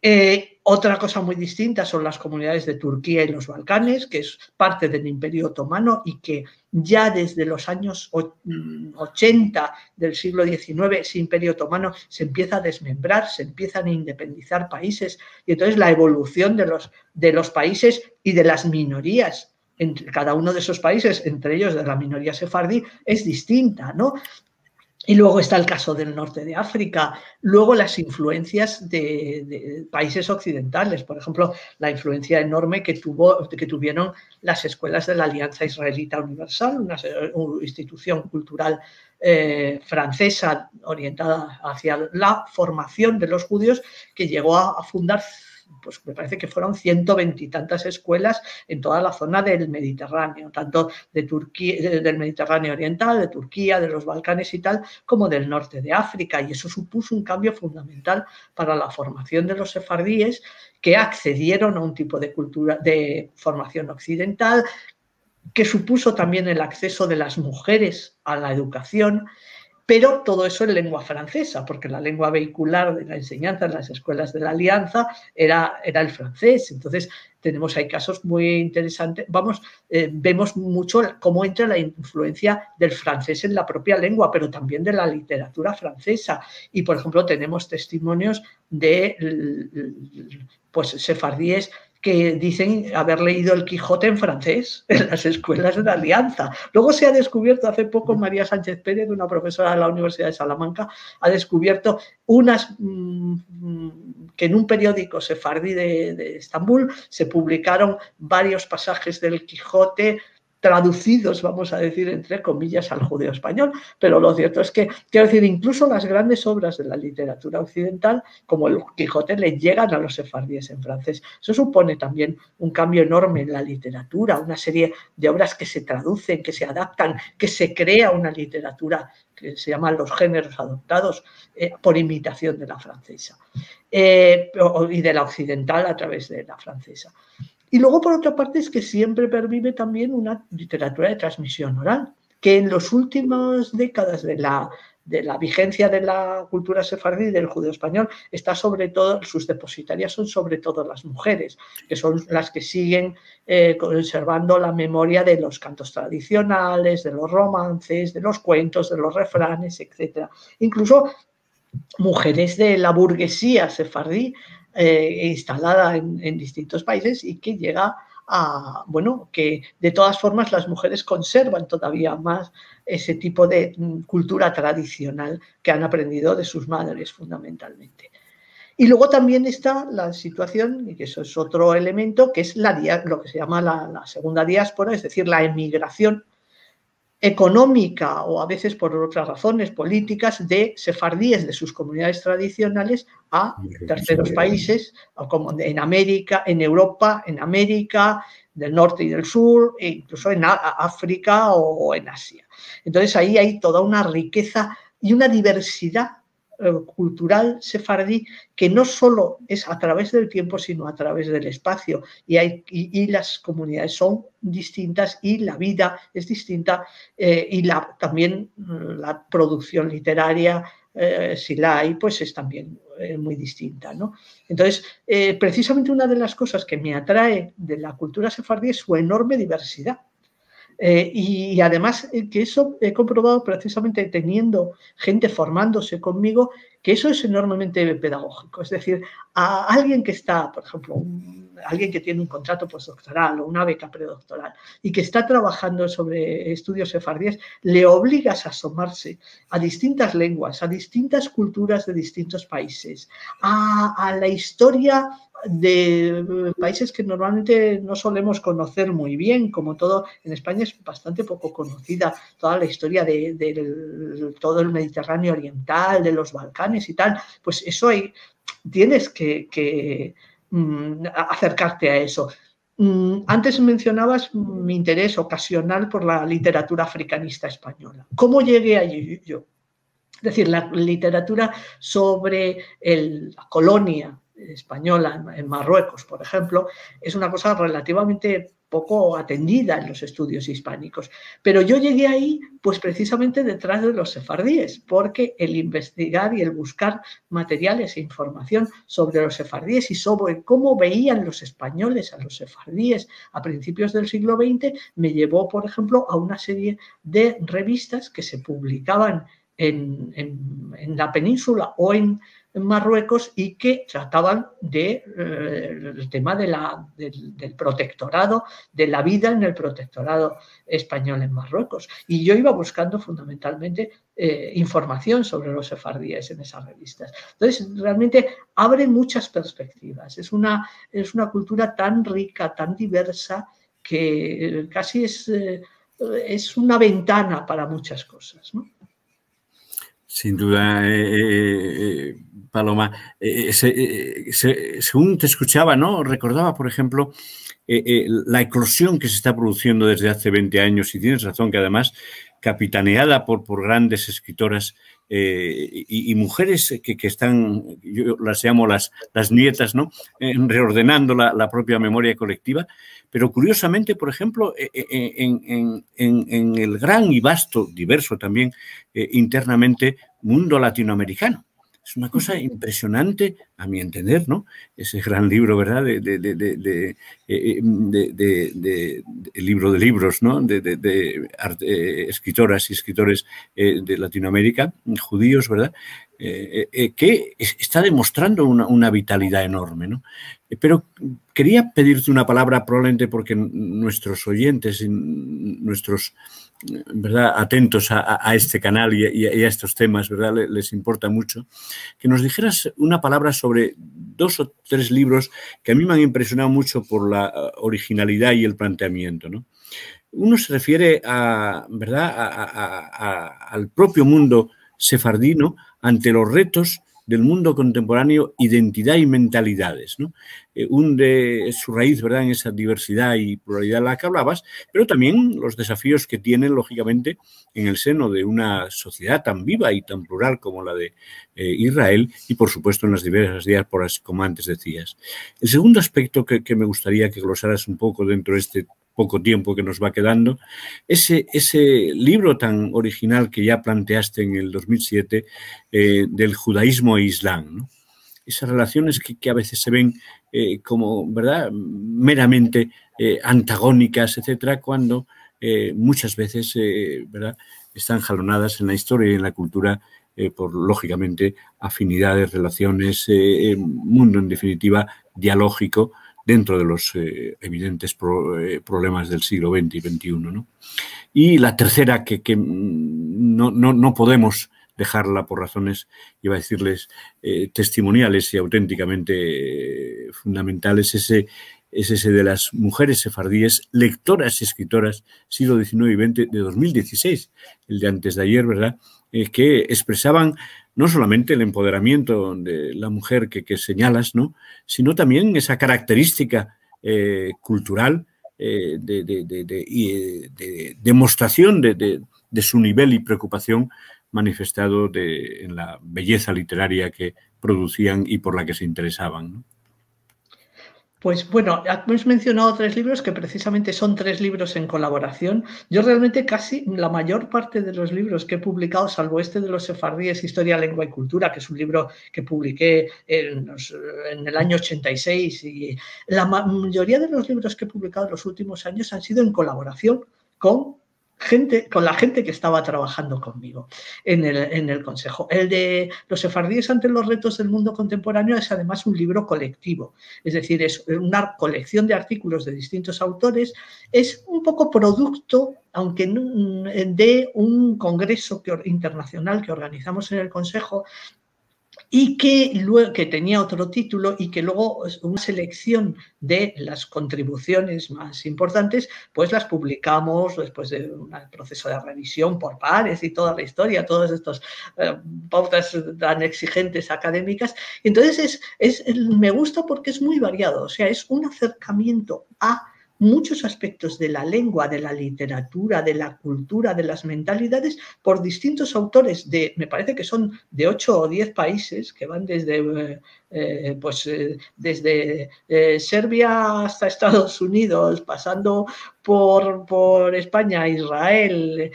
Eh, otra cosa muy distinta son las comunidades de Turquía y los Balcanes, que es parte del Imperio Otomano y que ya desde los años 80 mm, del siglo XIX ese Imperio Otomano se empieza a desmembrar, se empiezan a independizar países y entonces la evolución de los, de los países y de las minorías en cada uno de esos países, entre ellos de la minoría sefardí, es distinta, ¿no? Y luego está el caso del norte de África, luego las influencias de, países occidentales, por ejemplo, la influencia enorme que, tuvo, que tuvieron las escuelas de la Alianza Israelita Universal, una, institución cultural eh, francesa orientada hacia la formación de los judíos que llegó a fundar pues me parece que fueron 120 y tantas escuelas en toda la zona del Mediterráneo, tanto de Turquía, del Mediterráneo Oriental, de Turquía, de los Balcanes y tal, como del norte de África. Y eso supuso un cambio fundamental para la formación de los sefardíes que accedieron a un tipo de cultura de formación occidental, que supuso también el acceso de las mujeres a la educación pero todo eso en lengua francesa, porque la lengua vehicular de la enseñanza en las escuelas de la Alianza era, era el francés. Entonces, tenemos ahí casos muy interesantes. Vamos, eh, vemos mucho cómo entra la influencia del francés en la propia lengua, pero también de la literatura francesa. Y, por ejemplo, tenemos testimonios de pues, sefardíes que dicen haber leído el Quijote en francés en las escuelas de la Alianza. Luego se ha descubierto hace poco María Sánchez Pérez, una profesora de la Universidad de Salamanca, ha descubierto unas mm, que en un periódico sefardí de, de Estambul se publicaron varios pasajes del Quijote traducidos, vamos a decir, entre comillas, al judeo español, pero lo cierto es que, quiero decir, incluso las grandes obras de la literatura occidental, como el Quijote, le llegan a los sefardíes en francés. Eso supone también un cambio enorme en la literatura, una serie de obras que se traducen, que se adaptan, que se crea una literatura que se llaman los géneros adoptados eh, por imitación de la francesa eh, y de la occidental a través de la francesa. Y luego, por otra parte, es que siempre pervive también una literatura de transmisión oral, que en las últimas décadas de la, de la vigencia de la cultura sefardí del judeo español está sobre todo, sus depositarias son sobre todo las mujeres, que son las que siguen eh, conservando la memoria de los cantos tradicionales, de los romances, de los cuentos, de los refranes, etc. Incluso mujeres de la burguesía sefardí eh, instalada en, distintos países y que llega a, bueno, que de todas formas las mujeres conservan todavía más ese tipo de mm, cultura tradicional que han aprendido de sus madres fundamentalmente. Y luego también está la situación, y que eso es otro elemento, que es la, lo que se llama la, la segunda diáspora, es decir, la emigración económica o a veces por otras razones políticas de sefardíes de sus comunidades tradicionales a terceros países, como en América, en Europa, en América, del norte y del sur, e incluso en África o en Asia. Entonces ahí hay toda una riqueza y una diversidad cultural sefardí que no solo es a través del tiempo, sino a través del espacio. Y, hay, y, las comunidades son distintas y la vida es distinta eh, y la, también mm, la producción literaria, eh, si la hay, pues es también muy distinta. ¿no? Entonces, precisamente una de las cosas que me atrae de la cultura sefardí es su enorme diversidad. Eh, y, además eh, que eso he comprobado precisamente teniendo gente formándose conmigo, que eso es enormemente pedagógico. Es decir, a alguien que está, por ejemplo, alguien que tiene un contrato postdoctoral o una beca predoctoral y que está trabajando sobre estudios sefardíes, le obligas a asomarse a distintas lenguas, a distintas culturas de distintos países, a, a la historia de países que normalmente no solemos conocer muy bien, como todo en España es bastante poco conocida toda la historia de, todo el Mediterráneo oriental, de los Balcanes y tal, pues eso hay, tienes que, mm, acercarte a eso. Mm, antes mencionabas mi interés ocasional por la literatura africanista española. ¿Cómo llegué allí yo? Es decir, la literatura sobre la colonia española en Marruecos, por ejemplo, es una cosa relativamente poco atendida en los estudios hispánicos. Pero yo llegué ahí, pues precisamente detrás de los sefardíes, porque el investigar y el buscar materiales e información sobre los sefardíes y sobre cómo veían los españoles a los sefardíes a principios del siglo XX me llevó, por ejemplo, a una serie de revistas que se publicaban en, en la península o en en Marruecos y que trataban del de, eh, tema de la, del, protectorado, de la vida en el protectorado español en Marruecos. Y yo iba buscando fundamentalmente eh, información sobre los sefardíes en esas revistas. Entonces, realmente abre muchas perspectivas. Es una, es una cultura tan rica, tan diversa, que casi es, eh, es una ventana para muchas cosas. ¿no? Sin duda, Paloma, eh, eh, según te escuchaba, ¿no? Recordaba, por ejemplo, eh, la eclosión que se está produciendo desde hace 20 años, y tienes razón que además capitaneada por, por grandes escritoras y, mujeres que, están, yo las llamo las, las nietas, ¿no? reordenando la, propia memoria colectiva. Pero curiosamente, por ejemplo, en, en el gran y vasto, diverso también internamente, mundo latinoamericano. Es una cosa impresionante, a mi entender, ¿no? Ese gran libro, ¿verdad? De, de, de, eh, eh, libro de libros, ¿no? De, eh, escritoras y escritores de Latinoamérica, judíos, ¿verdad? que está demostrando una, una vitalidad enorme, ¿no? Pero quería pedirte una palabra, probablemente porque nuestros oyentes, nuestros ¿verdad? atentos a, este canal y, a estos temas, ¿verdad? Les, importa mucho, que nos dijeras una palabra sobre dos o tres libros que a mí me han impresionado mucho por la eh, originalidad y el planteamiento. Uno se refiere a, ¿verdad? al propio mundo sefardino ante los retos del mundo contemporáneo, identidad y mentalidades. ¿no? Eh, hunde su raíz ¿verdad? en esa diversidad y pluralidad de la que hablabas, pero también los desafíos que tienen, lógicamente, en el seno de una sociedad tan viva y tan plural como la de eh, Israel y, por supuesto, en las diversas diásporas, como antes decías. El segundo aspecto que, que me gustaría que glosaras un poco dentro de este poco tiempo que nos va quedando, ese, ese libro tan original que ya planteaste en el 2007 eh, del judaísmo e islam, esas relaciones que, a veces se ven eh, como, ¿verdad?, meramente eh, antagónicas, etcétera, cuando muchas veces, ¿verdad?, están jalonadas en la historia y en la cultura por, lógicamente, afinidades, relaciones, mundo, en definitiva, dialógico, dentro de los eh, evidentes eh, problemas del siglo XX y XXI. Y la tercera, que, no, no, podemos dejarla por razones, iba a decirles, eh, testimoniales y auténticamente fundamentales, ese, es ese de las mujeres sefardíes, lectoras y escritoras, siglo XIX y XX de 2016, el de antes de ayer, ¿verdad? Que expresaban no solamente el empoderamiento de la mujer que, señalas, ¿no? sino también esa característica eh, cultural eh, de, demostración de, su nivel y preocupación manifestado en la belleza literaria que producían y por la que se interesaban. Pues bueno, has mencionado tres libros que precisamente son tres libros en colaboración. Yo realmente casi la mayor parte de los libros que he publicado, salvo este de los sefardíes, Historia, Lengua y Cultura, que es un libro que publiqué en, en, el año 86, y la mayoría de los libros que he publicado en los últimos años han sido en colaboración con con la gente que estaba trabajando conmigo en el, en el Consejo. El de Los sefardíes ante los retos del mundo contemporáneo es además un libro colectivo, es decir, es una colección de artículos de distintos autores, es un poco producto, aunque de un congreso internacional que organizamos en el Consejo y que, que tenía otro título y que luego una selección de las contribuciones más importantes, pues las publicamos después de un proceso de revisión por pares y toda la historia, todas estas eh, pautas tan exigentes académicas. Entonces, es, es, me gusta porque es muy variado, o sea, es un acercamiento a muchos aspectos de la lengua, de la literatura, de la cultura, de las mentalidades, por distintos autores de, me parece que son de ocho o diez países, que van desde, eh, eh, pues, eh, desde Serbia hasta Estados Unidos, pasando por, por España, Israel,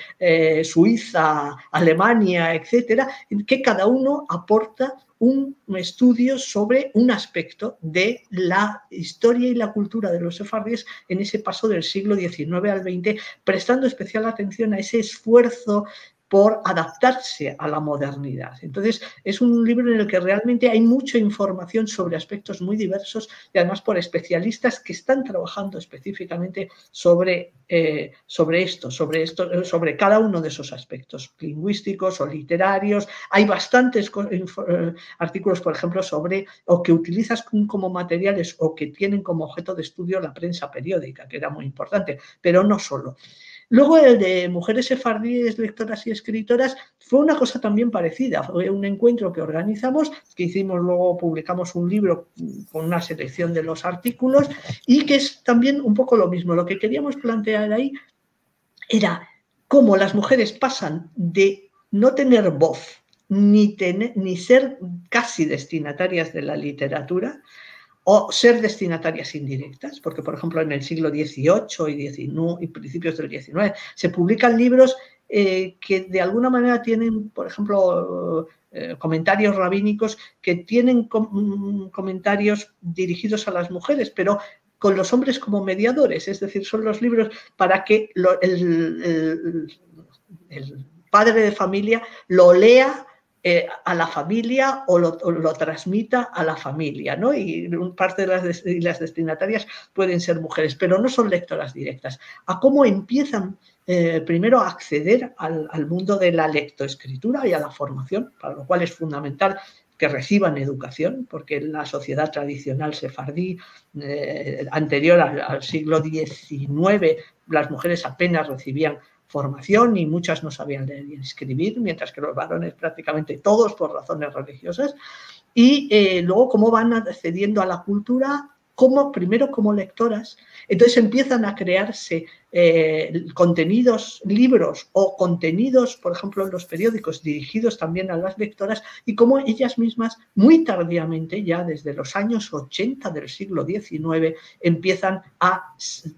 Suiza, Alemania, etcétera, que cada uno aporta un estudio sobre un aspecto de la historia y la cultura de los sefardíes en ese paso del siglo XIX al XX, prestando especial atención a ese esfuerzo por adaptarse a la modernidad. Entonces, es un libro en el que realmente hay mucha información sobre aspectos muy diversos y además por especialistas que están trabajando específicamente sobre, eh, sobre esto, sobre esto, sobre cada uno de esos aspectos lingüísticos o literarios. Hay bastantes eh, artículos, por ejemplo, sobre o que utilizas como materiales o que tienen como objeto de estudio la prensa periódica, que era muy importante, pero no solo. Luego el de mujeres sefardíes, lectoras y escritoras fue una cosa también parecida. Fue un encuentro que organizamos, que hicimos luego, publicamos un libro con una selección de los artículos y que es también un poco lo mismo. Lo que queríamos plantear ahí era cómo las mujeres pasan de no tener voz ni, ni ser casi destinatarias de la literatura, o ser destinatarias indirectas, porque por ejemplo en el siglo XVIII y, principios del XIX se publican libros eh, que de alguna manera tienen, por ejemplo, eh, comentarios rabínicos que tienen mm, comentarios dirigidos a las mujeres, pero con los hombres como mediadores, es decir, son los libros para que el padre de familia lo lea eh, a la familia o lo, transmita a la familia, ¿no? Y parte de las, destinatarias pueden ser mujeres, pero no son lectoras directas. A cómo empiezan eh, primero a acceder al, mundo de la lectoescritura y a la formación, para lo cual es fundamental que reciban educación, porque en la sociedad tradicional sefardí eh, anterior al, siglo XIX las mujeres apenas recibían formación y muchas no sabían leer y escribir, mientras que los varones prácticamente todos por razones religiosas. Y eh, luego cómo van accediendo a la cultura, como, primero como lectoras, entonces empiezan a crearse eh, contenidos, libros o contenidos, por ejemplo, en los periódicos dirigidos también a las lectoras y cómo ellas mismas muy tardíamente, ya desde los años 80 del siglo XIX, empiezan a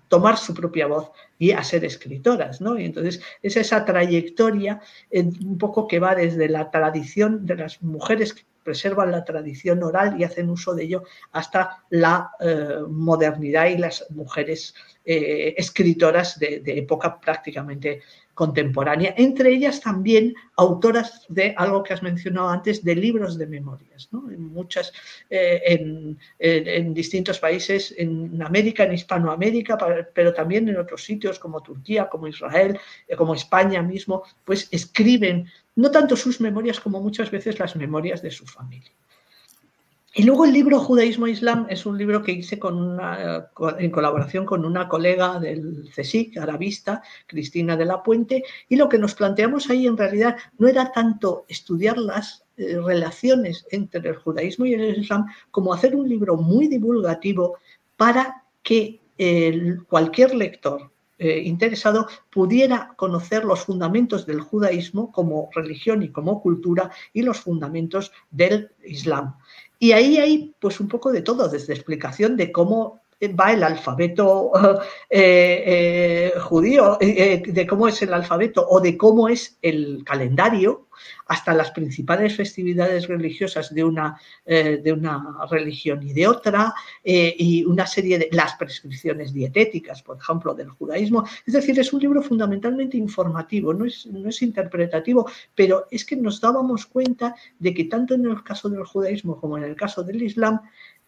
tomar su propia voz y a ser escritoras, ¿no? Y entonces es esa trayectoria eh, un poco que va desde la tradición de las mujeres preservan la tradición oral y hacen uso de ello hasta la eh, modernidad y las mujeres eh, escritoras de, época prácticamente contemporánea, entre ellas también autoras de algo que has mencionado antes, de libros de memorias, en muchas, eh, en, distintos países, en América, en Hispanoamérica, pero también en otros sitios como Turquía, como Israel, como España mismo, pues escriben no tanto sus memorias como muchas veces las memorias de su familia. Y luego el libro Judaísmo e Islam es un libro que hice con en colaboración con una colega del CSIC, arabista, Cristina de la Puente, y lo que nos planteamos ahí en realidad no era tanto estudiar las eh, relaciones entre el judaísmo y el islam, como hacer un libro muy divulgativo para que cualquier lector eh, interesado pudiera conocer los fundamentos del judaísmo como religión y como cultura y los fundamentos del islam. Y ahí hay pues un poco de todo, desde explicación de cómo va el alfabeto eh, eh, judío, eh, de cómo es el alfabeto o de cómo es el calendario, hasta las principales festividades religiosas de una, de una religión y de otra, y una serie de las prescripciones dietéticas, por ejemplo, del judaísmo. Es decir, es un libro fundamentalmente informativo, no es, no es interpretativo, pero es que nos dábamos cuenta de que tanto en el caso del judaísmo como en el caso del islam,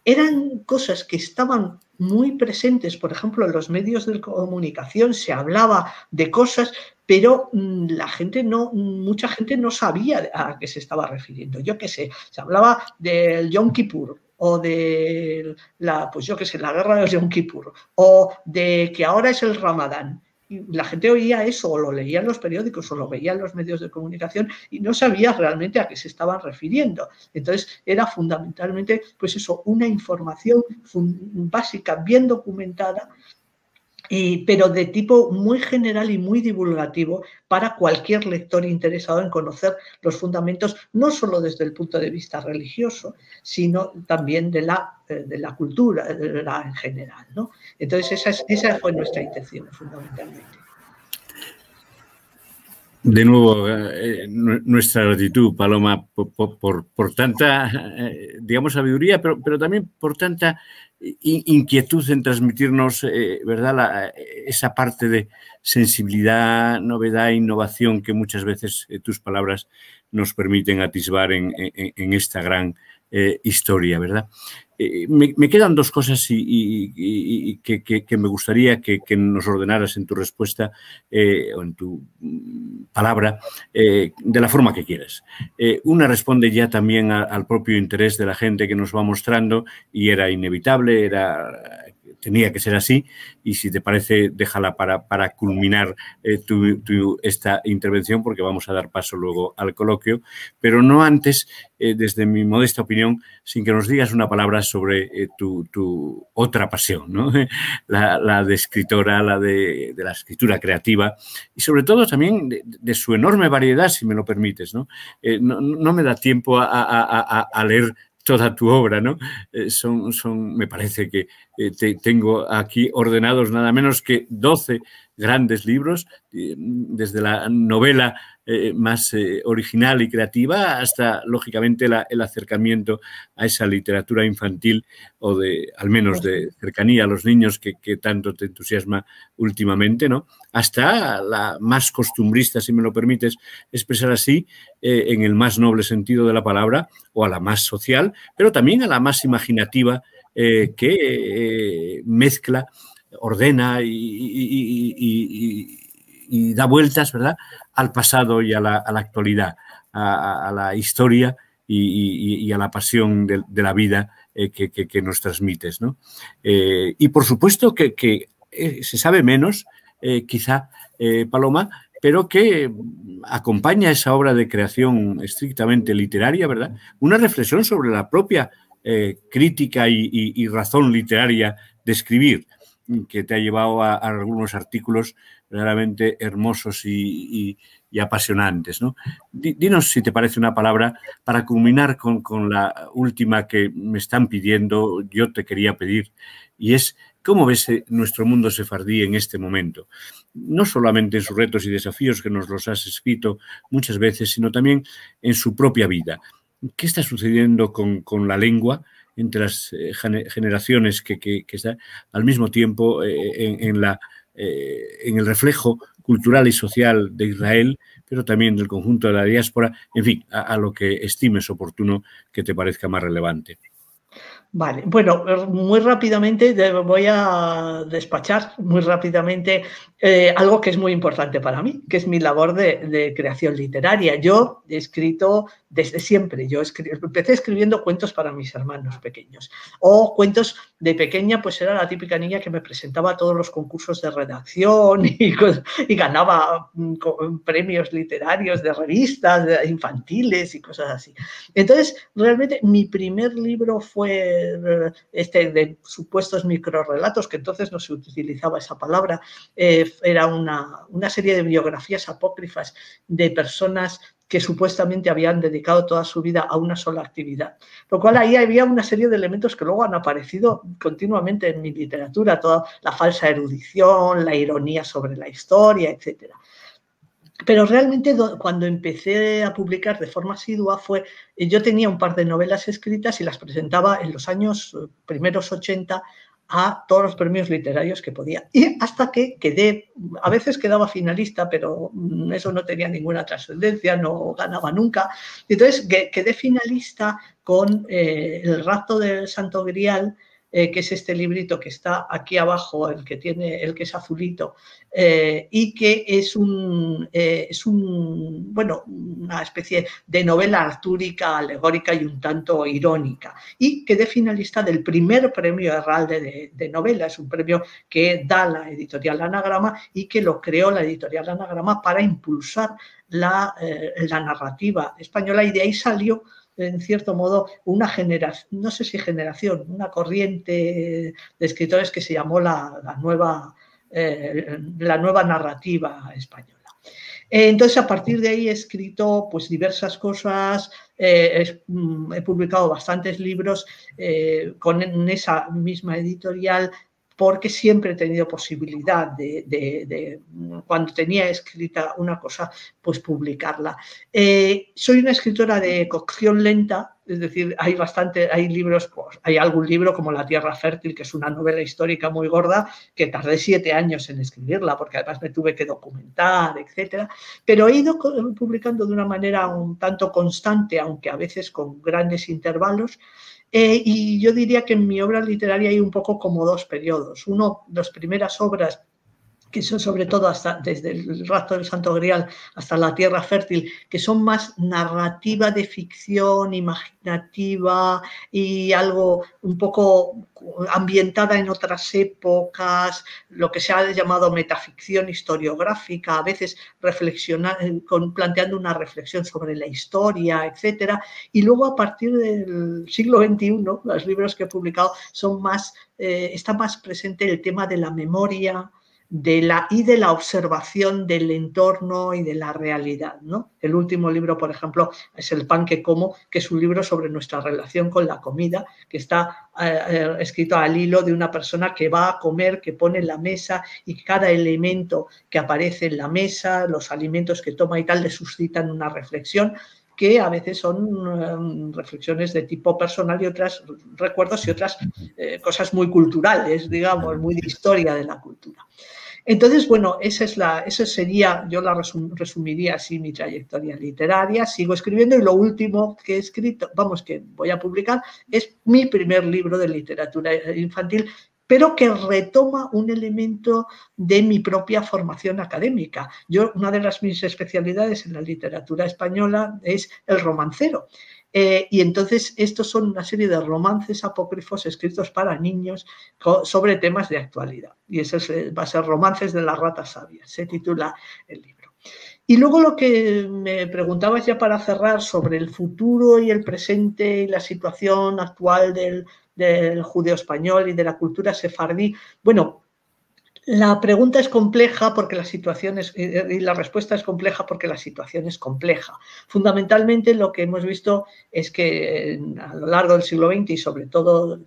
eran cosas que estaban muy presentes, por ejemplo, en los medios de comunicación se hablaba de cosas, pero mm, la gente no, mucha gente no sabía a qué se estaba refiriendo. Yo qué sé, se hablaba del Yom Kippur, o de la, pues yo qué sé, la guerra de Yom Kippur, o de que ahora es el Ramadán la gente oía eso o lo leía en los periódicos o lo veía en los medios de comunicación y no sabía realmente a qué se estaban refiriendo. Entonces era fundamentalmente, pues eso, una información básica, bien documentada, pero de tipo muy general y muy divulgativo para cualquier lector interesado en conocer los fundamentos, no solo desde el punto de vista religioso, sino también de la, eh, de la cultura en general. ¿no? Entonces, esa, esa fue nuestra intención fundamentalmente. De nuevo, eh, nuestra gratitud, Paloma, por, tanta, eh, digamos, sabiduría, pero, pero también por tanta inquietud en transmitirnos, eh, ¿verdad?, esa parte de sensibilidad, novedad, innovación que muchas veces tus palabras nos permiten atisbar en, esta gran historia, ¿verdad? Eh, me, quedan dos cosas y, que, me gustaría que, nos ordenaras en tu respuesta eh, o en tu mm, palabra eh, de la forma que quieras. una responde ya también al propio interés de la gente que nos va mostrando y era inevitable, era tenía que ser así y si te parece, déjala para, para culminar eh, esta intervención porque vamos a dar paso luego al coloquio, pero no antes, eh, desde mi modesta opinión, sin que nos digas una palabra sobre eh, tu, otra pasión, ¿no? la, de escritora, la de, la escritura creativa y sobre todo también de, su enorme variedad, si me lo permites. No, no, me da tiempo a, a leer toda tu obra, ¿no? Eh, son, son, me parece que eh, te, tengo aquí ordenados nada menos que 12 grandes libros, eh, desde la novela eh, más eh, original y creativa hasta, lógicamente, el acercamiento a esa literatura infantil o de, al menos de cercanía a los niños que, tanto te entusiasma últimamente, ¿no? Hasta la más costumbrista, si me lo permites expresar así, en el más noble sentido de la palabra, o a la más social, pero también a la más imaginativa que mezcla ordena y, da vueltas, ¿verdad?, al pasado y a la, actualidad, a, la historia y, a la pasión de, la vida eh, que, nos transmites, ¿no? Eh, y por supuesto que, eh, se sabe menos, quizá, Paloma, pero que acompaña esa obra de creación estrictamente literaria, ¿verdad? Una reflexión sobre la propia crítica y, razón literaria de escribir que te ha llevado a, algunos artículos verdaderamente hermosos y, apasionantes. ¿no? Dinos si te parece una palabra para culminar con, la última que me están pidiendo, yo te quería pedir, y es cómo ves eh, nuestro mundo sefardí en este momento. No solamente en sus retos y desafíos que nos los has escrito muchas veces, sino también en su propia vida. ¿Qué está sucediendo con, con la lengua? Entre las eh, generaciones que, que, están al mismo tiempo eh, en, la, eh, en el reflejo cultural y social de Israel, pero también del conjunto de la diáspora, en fin, a lo que estimes oportuno que te parezca más relevante. Vale, bueno, muy rápidamente voy a despachar muy rápidamente algo que es muy importante para mí, que es mi labor de, creación literaria. Yo he escrito desde siempre, yo empecé escribiendo cuentos para mis hermanos pequeños o cuentos de pequeña, pues era la típica niña que me presentaba a todos los concursos de redacción y, ganaba mm, premios literarios de revistas infantiles y cosas así. Entonces, realmente mi primer libro fue este, de supuestos microrelatos, que entonces no se utilizaba esa palabra, eh, era una, una serie de biografías apócrifas de personas que supuestamente habían dedicado toda su vida a una sola actividad. Lo cual ahí había una serie de elementos que luego han aparecido continuamente en mi literatura, toda la falsa erudición, la ironía sobre la historia, etcétera. Pero realmente cuando empecé a publicar de forma asidua fue, yo tenía un par de novelas escritas y las presentaba en los años eh, primeros 80 a todos los premios literarios que podía. Y hasta que quedé, a veces quedaba finalista, pero mm, eso no tenía ninguna trascendencia, no ganaba nunca. Entonces quedé finalista con eh, El rapto del Santo Grial eh, que es este librito que está aquí abajo, el que tiene, el que es azulito, eh, y que es un, eh, es un, bueno, una especie de novela artúrica, alegórica y un tanto irónica, y quedé finalista del primer premio Herralde de, de novela, es un premio que da la editorial Anagrama y que lo creó la editorial Anagrama para impulsar la, la narrativa española y de ahí salió en cierto modo, una generación, no sé si generación, una corriente de escritores que se llamó la, nueva, eh, la nueva narrativa española. Entonces, a partir de ahí he escrito pues, diversas cosas, eh, mm, he publicado bastantes libros eh, con esa misma editorial, porque siempre he tenido posibilidad de, cuando tenía escrita una cosa, pues publicarla. Eh, soy una escritora de cocción lenta, es decir, hay bastante, hay libros, pues, hay algún libro como La Tierra Fértil, que es una novela histórica muy gorda, que tardé siete años en escribirla, porque además me tuve que documentar, etcétera. Pero he ido publicando de una manera un tanto constante, aunque a veces con grandes intervalos. Eh, y yo diría que en mi obra literaria hay un poco como dos periodos. Uno, las primeras obras que son sobre todo hasta desde el rato del Santo Grial hasta la Tierra Fértil, que son más narrativa de ficción, imaginativa y algo un poco ambientada en otras épocas, lo que se ha llamado metaficción historiográfica, a veces reflexionar, con, planteando una reflexión sobre la historia, etc. Y luego a partir del siglo XXI, los libros que he publicado son más, eh, está más presente el tema de la memoria, de la, y de la observación del entorno y de la realidad. ¿no? El último libro, por ejemplo, es El pan que como, que es un libro sobre nuestra relación con la comida, que está eh, eh, escrito al hilo de una persona que va a comer, que pone en la mesa y cada elemento que aparece en la mesa, los alimentos que toma y tal, le suscitan una reflexión que a veces son eh, reflexiones de tipo personal y otras recuerdos y otras cosas muy culturales, digamos, muy de historia de la cultura. Entonces, bueno, esa es la, eso sería, yo la resumiría así mi trayectoria literaria. Sigo escribiendo y lo último que he escrito, vamos, que voy a publicar, es mi primer libro de literatura infantil pero que retoma un elemento de mi propia formación académica. Yo, una de las mis especialidades en la literatura española es el romancero. Eh, y entonces estos son una serie de romances apócrifos escritos para niños sobre temas de actualidad. Y ese va a ser Romances de la rata sabia, se titula el libro. Y luego lo que me preguntabas ya para cerrar sobre el futuro y el presente y la situación actual del, del judeo español y de la cultura sefardí. Bueno, la pregunta es compleja porque la situación es, y la respuesta es compleja porque la situación es compleja. Fundamentalmente lo que hemos visto es que a lo largo del siglo XX y sobre todo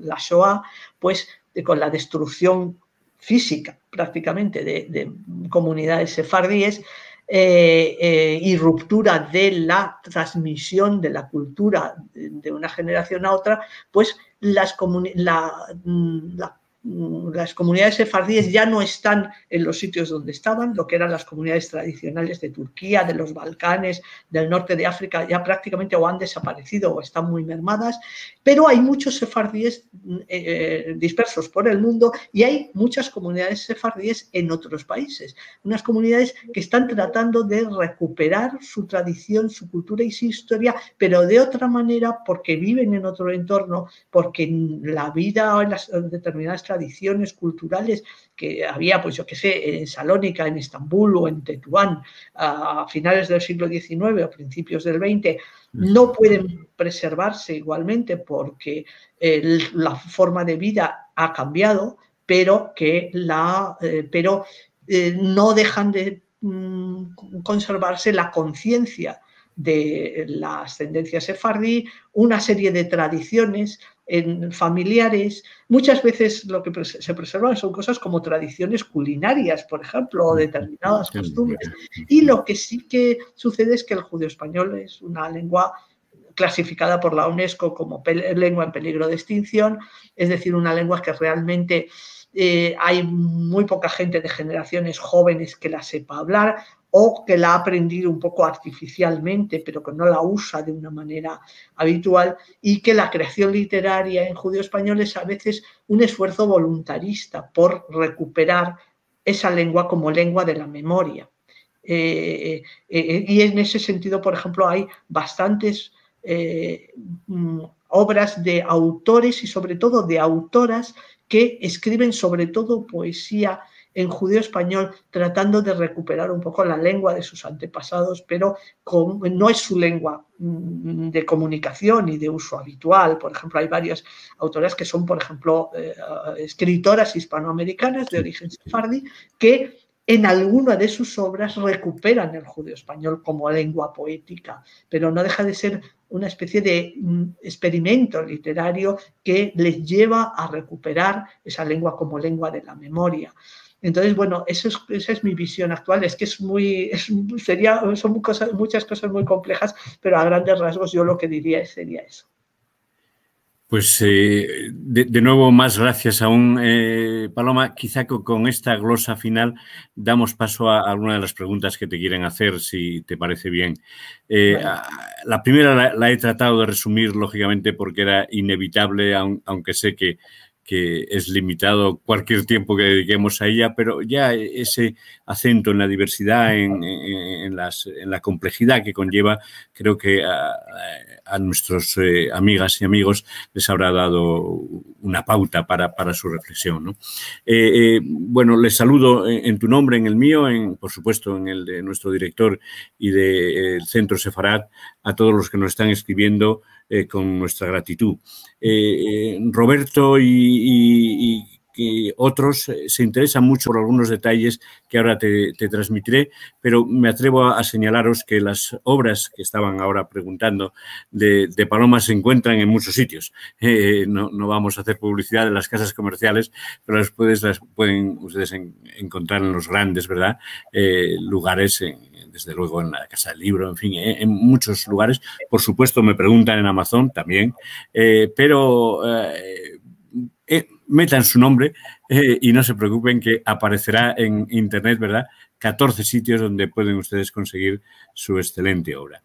la Shoah, pues con la destrucción física prácticamente de, comunidades sefardíes eh, eh, y ruptura de la transmisión de la cultura de una generación a otra, pues las la, la Mm, las comunidades sefardíes ya no están en los sitios donde estaban, lo que eran las comunidades tradicionales de Turquía, de los Balcanes, del norte de África, ya prácticamente o han desaparecido o están muy mermadas, pero hay muchos sefardíes mm, eh, eh, dispersos por el mundo y hay muchas comunidades sefardíes en otros países, unas comunidades que están tratando de recuperar su tradición, su cultura y su historia, pero de otra manera porque viven en otro entorno, porque la vida en las determinadas tradiciones culturales que había, pues yo qué sé, en Salónica, en Estambul o en Tetuán a finales del siglo XIX o principios del XX, no pueden preservarse igualmente porque la forma de vida ha cambiado, pero que la, eh, pero eh, no dejan de mm, conservarse la conciencia de la ascendencia sefardí, una serie de tradiciones, en familiares. Muchas veces lo que se preservan son cosas como tradiciones culinarias, por ejemplo, o determinadas costumbres. Y lo que sí que sucede es que el judío español es una lengua clasificada por la UNESCO como lengua en peligro de extinción, es decir, una lengua que realmente eh, hay muy poca gente de generaciones jóvenes que la sepa hablar, o que la ha aprendido un poco artificialmente, pero que no la usa de una manera habitual, y que la creación literaria en judío español es a veces un esfuerzo voluntarista por recuperar esa lengua como lengua de la memoria. Eh, eh, y en ese sentido, por ejemplo, hay bastantes eh, mm, obras de autores y sobre todo de autoras que escriben sobre todo poesía en judío español, tratando de recuperar un poco la lengua de sus antepasados, pero no es su lengua mm, de comunicación y de uso habitual. Por ejemplo, hay varias autoras que son, por ejemplo, escritoras hispanoamericanas de origen sefardí que en alguna de sus obras recuperan el judío español como lengua poética, pero no deja de ser una especie de mm, experimento literario que les lleva a recuperar esa lengua como lengua de la memoria. Entonces, bueno, eso es, esa es mi visión actual. Es que es muy, sería, son muchas cosas muy complejas, pero a grandes rasgos yo lo que diría sería eso. Pues eh, de, nuevo, más gracias aún, eh, Paloma. Quizá con, esta glosa final damos paso a, alguna de las preguntas que te quieren hacer, si te parece bien. Eh, la primera la, he tratado de resumir, lógicamente, porque era inevitable, aunque sé que que es limitado cualquier tiempo que dediquemos a ella, pero ya ese acento en la diversidad, en, la complejidad que conlleva, creo que a, nuestros eh, amigas y amigos les habrá dado una pauta para, su reflexión. Eh, eh, bueno, les saludo en, tu nombre, en el mío, en, por supuesto en el de nuestro director y del Centro Sefarad, a todos los que nos están escribiendo eh, con nuestra gratitud. Eh, eh, Roberto y, otros se interesan mucho por algunos detalles que ahora te, transmitiré, pero me atrevo a, señalaros que las obras que estaban ahora preguntando de, Paloma se encuentran en muchos sitios. no, vamos a hacer publicidad de las casas comerciales, pero las, las pueden ustedes encontrar en los grandes, ¿verdad? lugares en, desde luego en la Casa del Libro, en fin, eh, en, muchos lugares. Por supuesto, me preguntan en Amazon también, eh, pero eh, metan su nombre y no se preocupen que aparecerá en Internet, ¿verdad? 14 sitios donde pueden ustedes conseguir su excelente obra.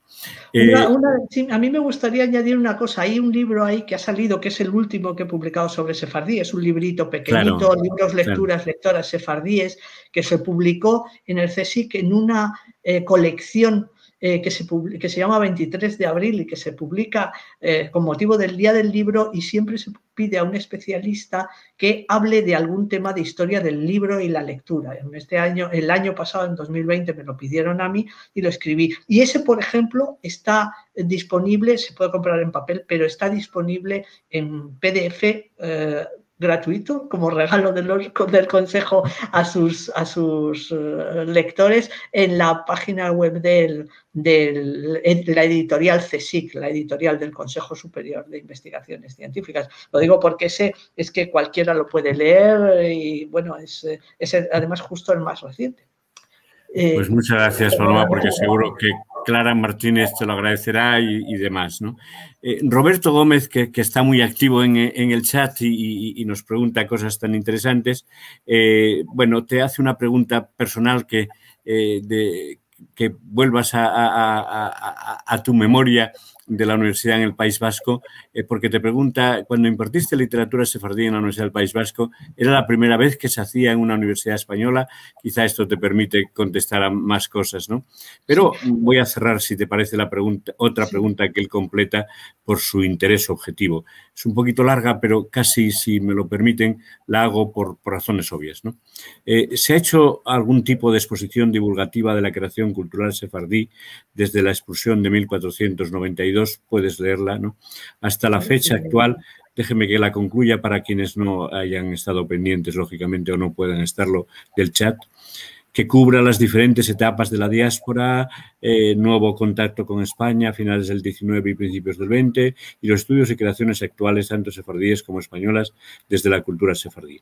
a mí me gustaría añadir una cosa. Hay un libro ahí que ha salido, que es el último que he publicado sobre sefardí. Es un librito pequeñito, libros, lecturas, lectoras sefardíes, que se publicó en el CSIC en una eh, colección eh, que, se que se llama 23 de abril y que se publica eh, con motivo del Día del Libro y siempre se pide a un especialista que hable de algún tema de historia del libro y la lectura. En este año, el año pasado, en 2020, me lo pidieron a mí y lo escribí. Y ese, por ejemplo, está disponible, se puede comprar en papel, pero está disponible en PDF gratuito como regalo del, del Consejo a sus, a sus eh, lectores en la página web del, de la editorial CSIC, la editorial del Consejo Superior de Investigaciones Científicas. Lo digo porque ese es que cualquiera lo puede leer y bueno, es, es además justo el más reciente. Pues muchas gracias, Paloma, porque seguro que Clara Martínez te lo agradecerá y, demás. ¿no? Eh, Roberto Gómez, que, está muy activo en, el chat y, nos pregunta cosas tan interesantes, eh, bueno, te hace una pregunta personal que, eh, que vuelvas a tu memoria de la Universidad en el País Vasco, eh, porque te pregunta, cuando impartiste literatura sefardí en la Universidad del País Vasco, ¿era la primera vez que se hacía en una universidad española? Quizá esto te permite contestar a más cosas, ¿no? Pero voy a cerrar, si te parece, la pregunta, otra pregunta que él completa por su interés objetivo. Es un poquito larga, pero casi, si me lo permiten, la hago por, razones obvias, ¿no? Eh, ¿Se ha hecho algún tipo de exposición divulgativa de la creación cultural sefardí desde la expulsión de 1492 puedes leerla, ¿no? Hasta la fecha actual, déjeme que la concluya para quienes no hayan estado pendientes, lógicamente, o no puedan estarlo del chat que cubra las diferentes etapas de la diáspora, eh, nuevo contacto con España a finales del 19 y principios del 20, y los estudios y creaciones actuales, tanto sefardíes como españolas, desde la cultura sefardí.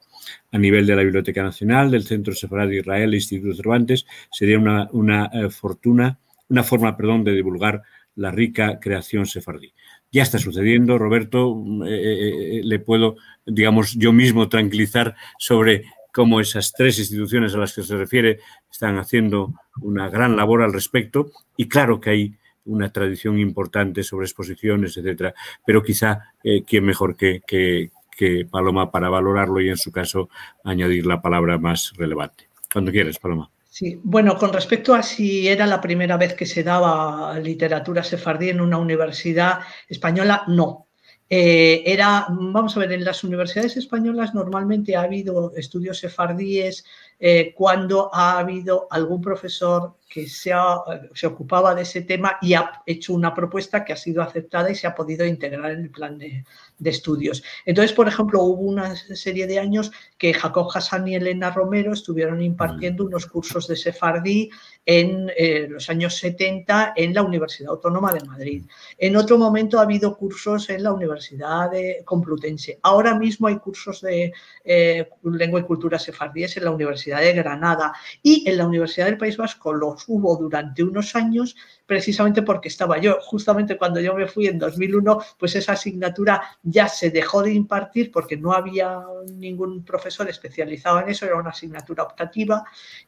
A nivel de la Biblioteca Nacional, del Centro Sefardí Israel e Instituto Cervantes, sería una, una eh, fortuna, una forma, perdón, de divulgar la rica creación sefardí. Ya está sucediendo, Roberto, eh, eh, eh, le puedo, digamos, yo mismo tranquilizar sobre cómo esas tres instituciones a las que se refiere están haciendo una gran labor al respecto y claro que hay una tradición importante sobre exposiciones, etcétera, pero quizá quién mejor que, que, que Paloma para valorarlo y en su caso añadir la palabra más relevante. Cuando quieras, Paloma. Sí, bueno, con respecto a si era la primera vez que se daba literatura sefardí en una universidad española, no. Eh, era, vamos a ver, en las universidades españolas normalmente ha habido estudios sefardíes eh, cuando ha habido algún profesor que se, se, ocupaba de ese tema y ha hecho una propuesta que ha sido aceptada y se ha podido integrar en el plan de, de estudios. Entonces, por ejemplo, hubo una serie de años que Jacob Hassan y Elena Romero estuvieron impartiendo unos cursos de sefardí en eh, los años 70 en la Universidad Autónoma de Madrid. En otro momento ha habido cursos en la Universidad de Complutense. Ahora mismo hay cursos de eh, lengua y cultura sefardíes en la Universidad de Granada y en la Universidad del País Vasco los hubo durante unos años precisamente porque estaba yo. Justamente cuando yo me fui en 2001, pues esa asignatura ya se dejó de impartir porque no había ningún profesor especializado en eso, era una asignatura optativa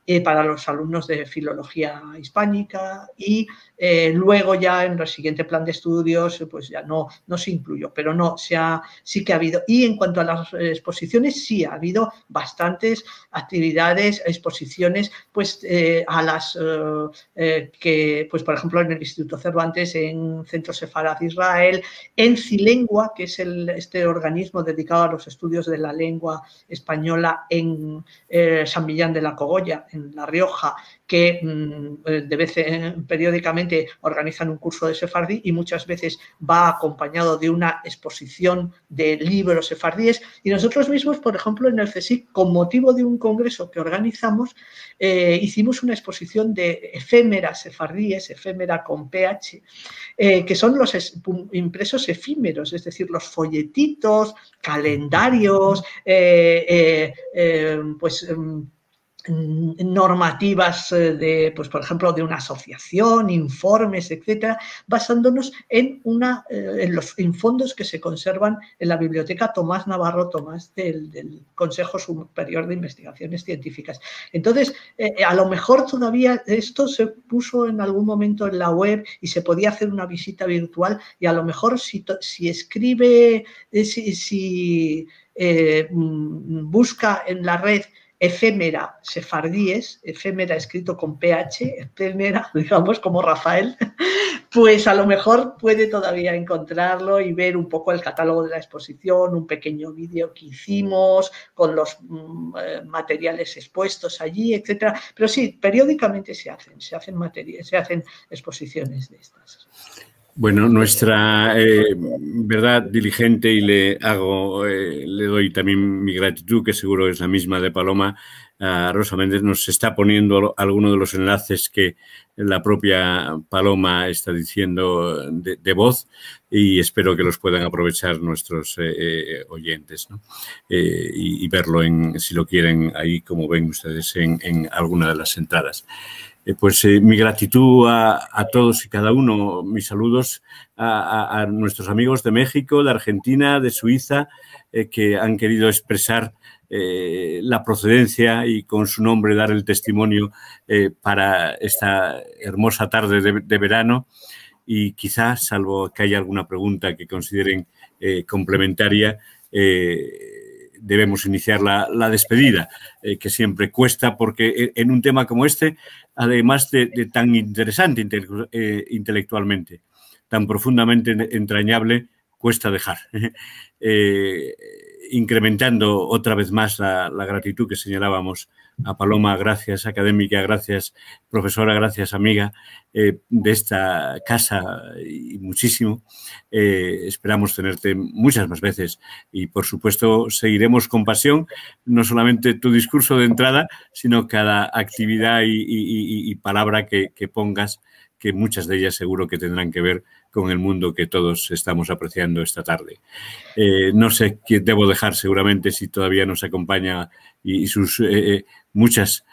eh, para los alumnos de filología hispánica y eh, luego ya en el siguiente plan de estudios pues ya no, no se incluyó, pero no, se ha, sí que ha habido. Y en cuanto a las exposiciones, sí ha habido bastantes actividades, exposiciones, pues eh, a las que, pues por ejemplo, ejemplo, en el Instituto Cervantes, en Centro Sefarad Israel, en Cilengua, que es el, este organismo dedicado a los estudios de la lengua española en eh, San Millán de la Cogolla, en La Rioja, que mm, eh, de vez en, periódicamente organizan un curso de sefardí y muchas veces va acompañado de una exposición de libros sefardíes. Y nosotros mismos, por ejemplo, en el CSIC, con motivo de un congreso que organizamos, eh, hicimos una exposición de efémeras sefardíes, efémera con PH, eh, que son los impresos efímeros, es decir, los folletitos, calendarios, pues mm, normativas eh, de, pues por ejemplo, de una asociación, informes, etcétera, basándonos en una eh, en los fondos que se conservan en la biblioteca Tomás Navarro Tomás del, Consejo Superior de Investigaciones Científicas. Entonces, eh, a lo mejor todavía esto se puso en algún momento en la web y se podía hacer una visita virtual y a lo mejor si, si escribe, si, si mm, busca en la red efémera sefardíes, efémera escrito con PH, efémera, digamos, como Rafael, pues a lo mejor puede todavía encontrarlo y ver un poco el catálogo de la exposición, un pequeño vídeo que hicimos con los mm, eh, materiales expuestos allí, etcétera. Pero sí, periódicamente se hacen, se hacen materiales, se hacen exposiciones de estas. Bueno, nuestra eh, verdad diligente y le hago, eh, le doy también mi gratitud, que seguro es la misma de Paloma, a Rosa Méndez nos está poniendo algunos de los enlaces que la propia Paloma está diciendo de, voz y espero que los puedan aprovechar nuestros eh, oyentes y, verlo en, si lo quieren ahí como ven ustedes en alguna de las entradas. Eh, pues eh, mi gratitud a, todos y cada uno, mis saludos a, nuestros amigos de México, de Argentina, de Suiza, eh, que han querido expresar la procedencia y con su nombre dar el testimonio para esta hermosa tarde de, verano. Y quizás, salvo que haya alguna pregunta que consideren complementaria, debemos iniciar la, despedida, eh, que siempre cuesta, porque en un tema como este, además de, tan interesante eh, intelectualmente, tan profundamente entrañable, cuesta dejar. Eh, incrementando otra vez más la, gratitud que señalábamos a Paloma, gracias académica, gracias profesora, gracias amiga de esta casa y muchísimo. Eh, esperamos tenerte muchas más veces y, por supuesto, seguiremos con pasión no solamente tu discurso de entrada, sino cada actividad y, palabra que, pongas, que muchas de ellas seguro que tendrán que ver con el mundo que todos estamos apreciando esta tarde. Eh, no sé qué debo dejar seguramente si todavía nos acompaña y, sus eh, muchas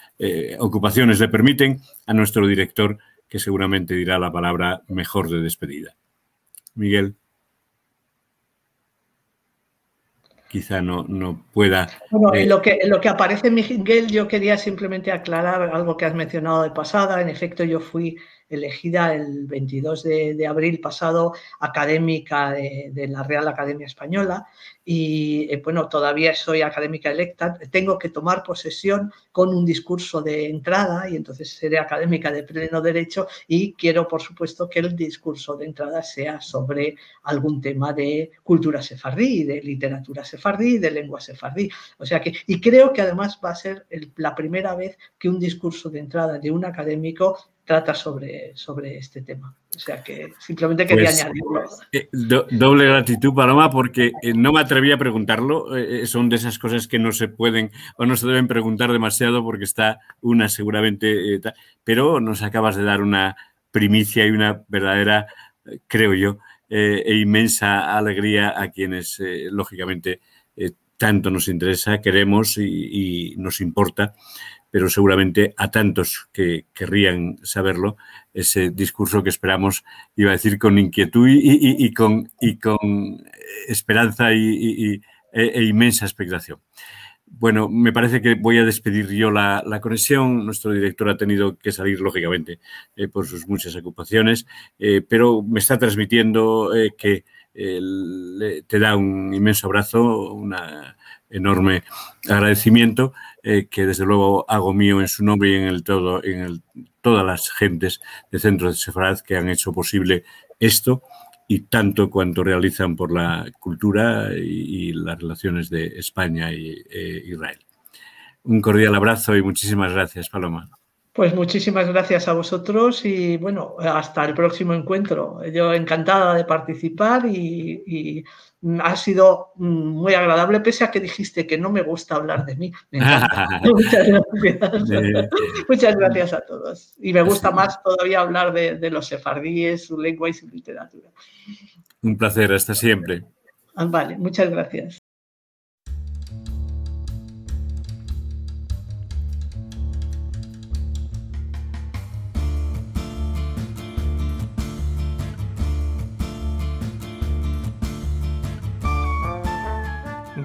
ocupaciones le permiten a nuestro director que seguramente dirá la palabra mejor de despedida. Miguel. quizá no, no pueda... Bueno, en, lo que, lo que aparece Miguel, yo quería simplemente aclarar algo que has mencionado de pasada. En efecto, yo fui elegida el 22 de, abril pasado académica de, la Real Academia Española y eh, bueno, todavía soy académica electa, tengo que tomar posesión con un discurso de entrada y entonces seré académica de pleno derecho y quiero por supuesto que el discurso de entrada sea sobre algún tema de cultura sefardí, de literatura sefardí, de lengua sefardí. O sea que, y creo que además va a ser la primera vez que un discurso de entrada de un académico trata sobre, sobre este tema. O sea que simplemente quería pues, añadirlo. Eh, doble gratitud, Paloma, porque eh, no me atreví a preguntarlo. Eh, son de esas cosas que no se pueden o no se deben preguntar demasiado porque está una seguramente, pero nos acabas de dar una primicia y una verdadera, creo yo, e inmensa alegría a quienes, lógicamente, tanto nos interesa, queremos y nos importa pero seguramente a tantos que querrían saberlo, ese discurso que esperamos, iba a decir con inquietud y, con, esperanza e, e, inmensa expectación. Bueno, me parece que voy a despedir yo la, conexión. Nuestro director ha tenido que salir, lógicamente, eh, por sus muchas ocupaciones, eh, pero me está transmitiendo eh, que te da un inmenso abrazo, una enorme agradecimiento eh, que desde luego hago mío en su nombre y en el todo, en el, todas las gentes de Centro de Sefarad que han hecho posible esto y tanto cuanto realizan por la cultura y, las relaciones de España e Israel. Un cordial abrazo y muchísimas gracias, Paloma. Pues muchísimas gracias a vosotros y bueno, hasta el próximo encuentro. Yo encantada de participar y, ha sido muy agradable, pese a que dijiste que no me gusta hablar de mí. Muchas gracias. Muchas gracias a todos. Y me gusta más todavía hablar de, de los sefardíes, su lengua y su literatura. Un placer, hasta siempre. Ah, vale, muchas gracias.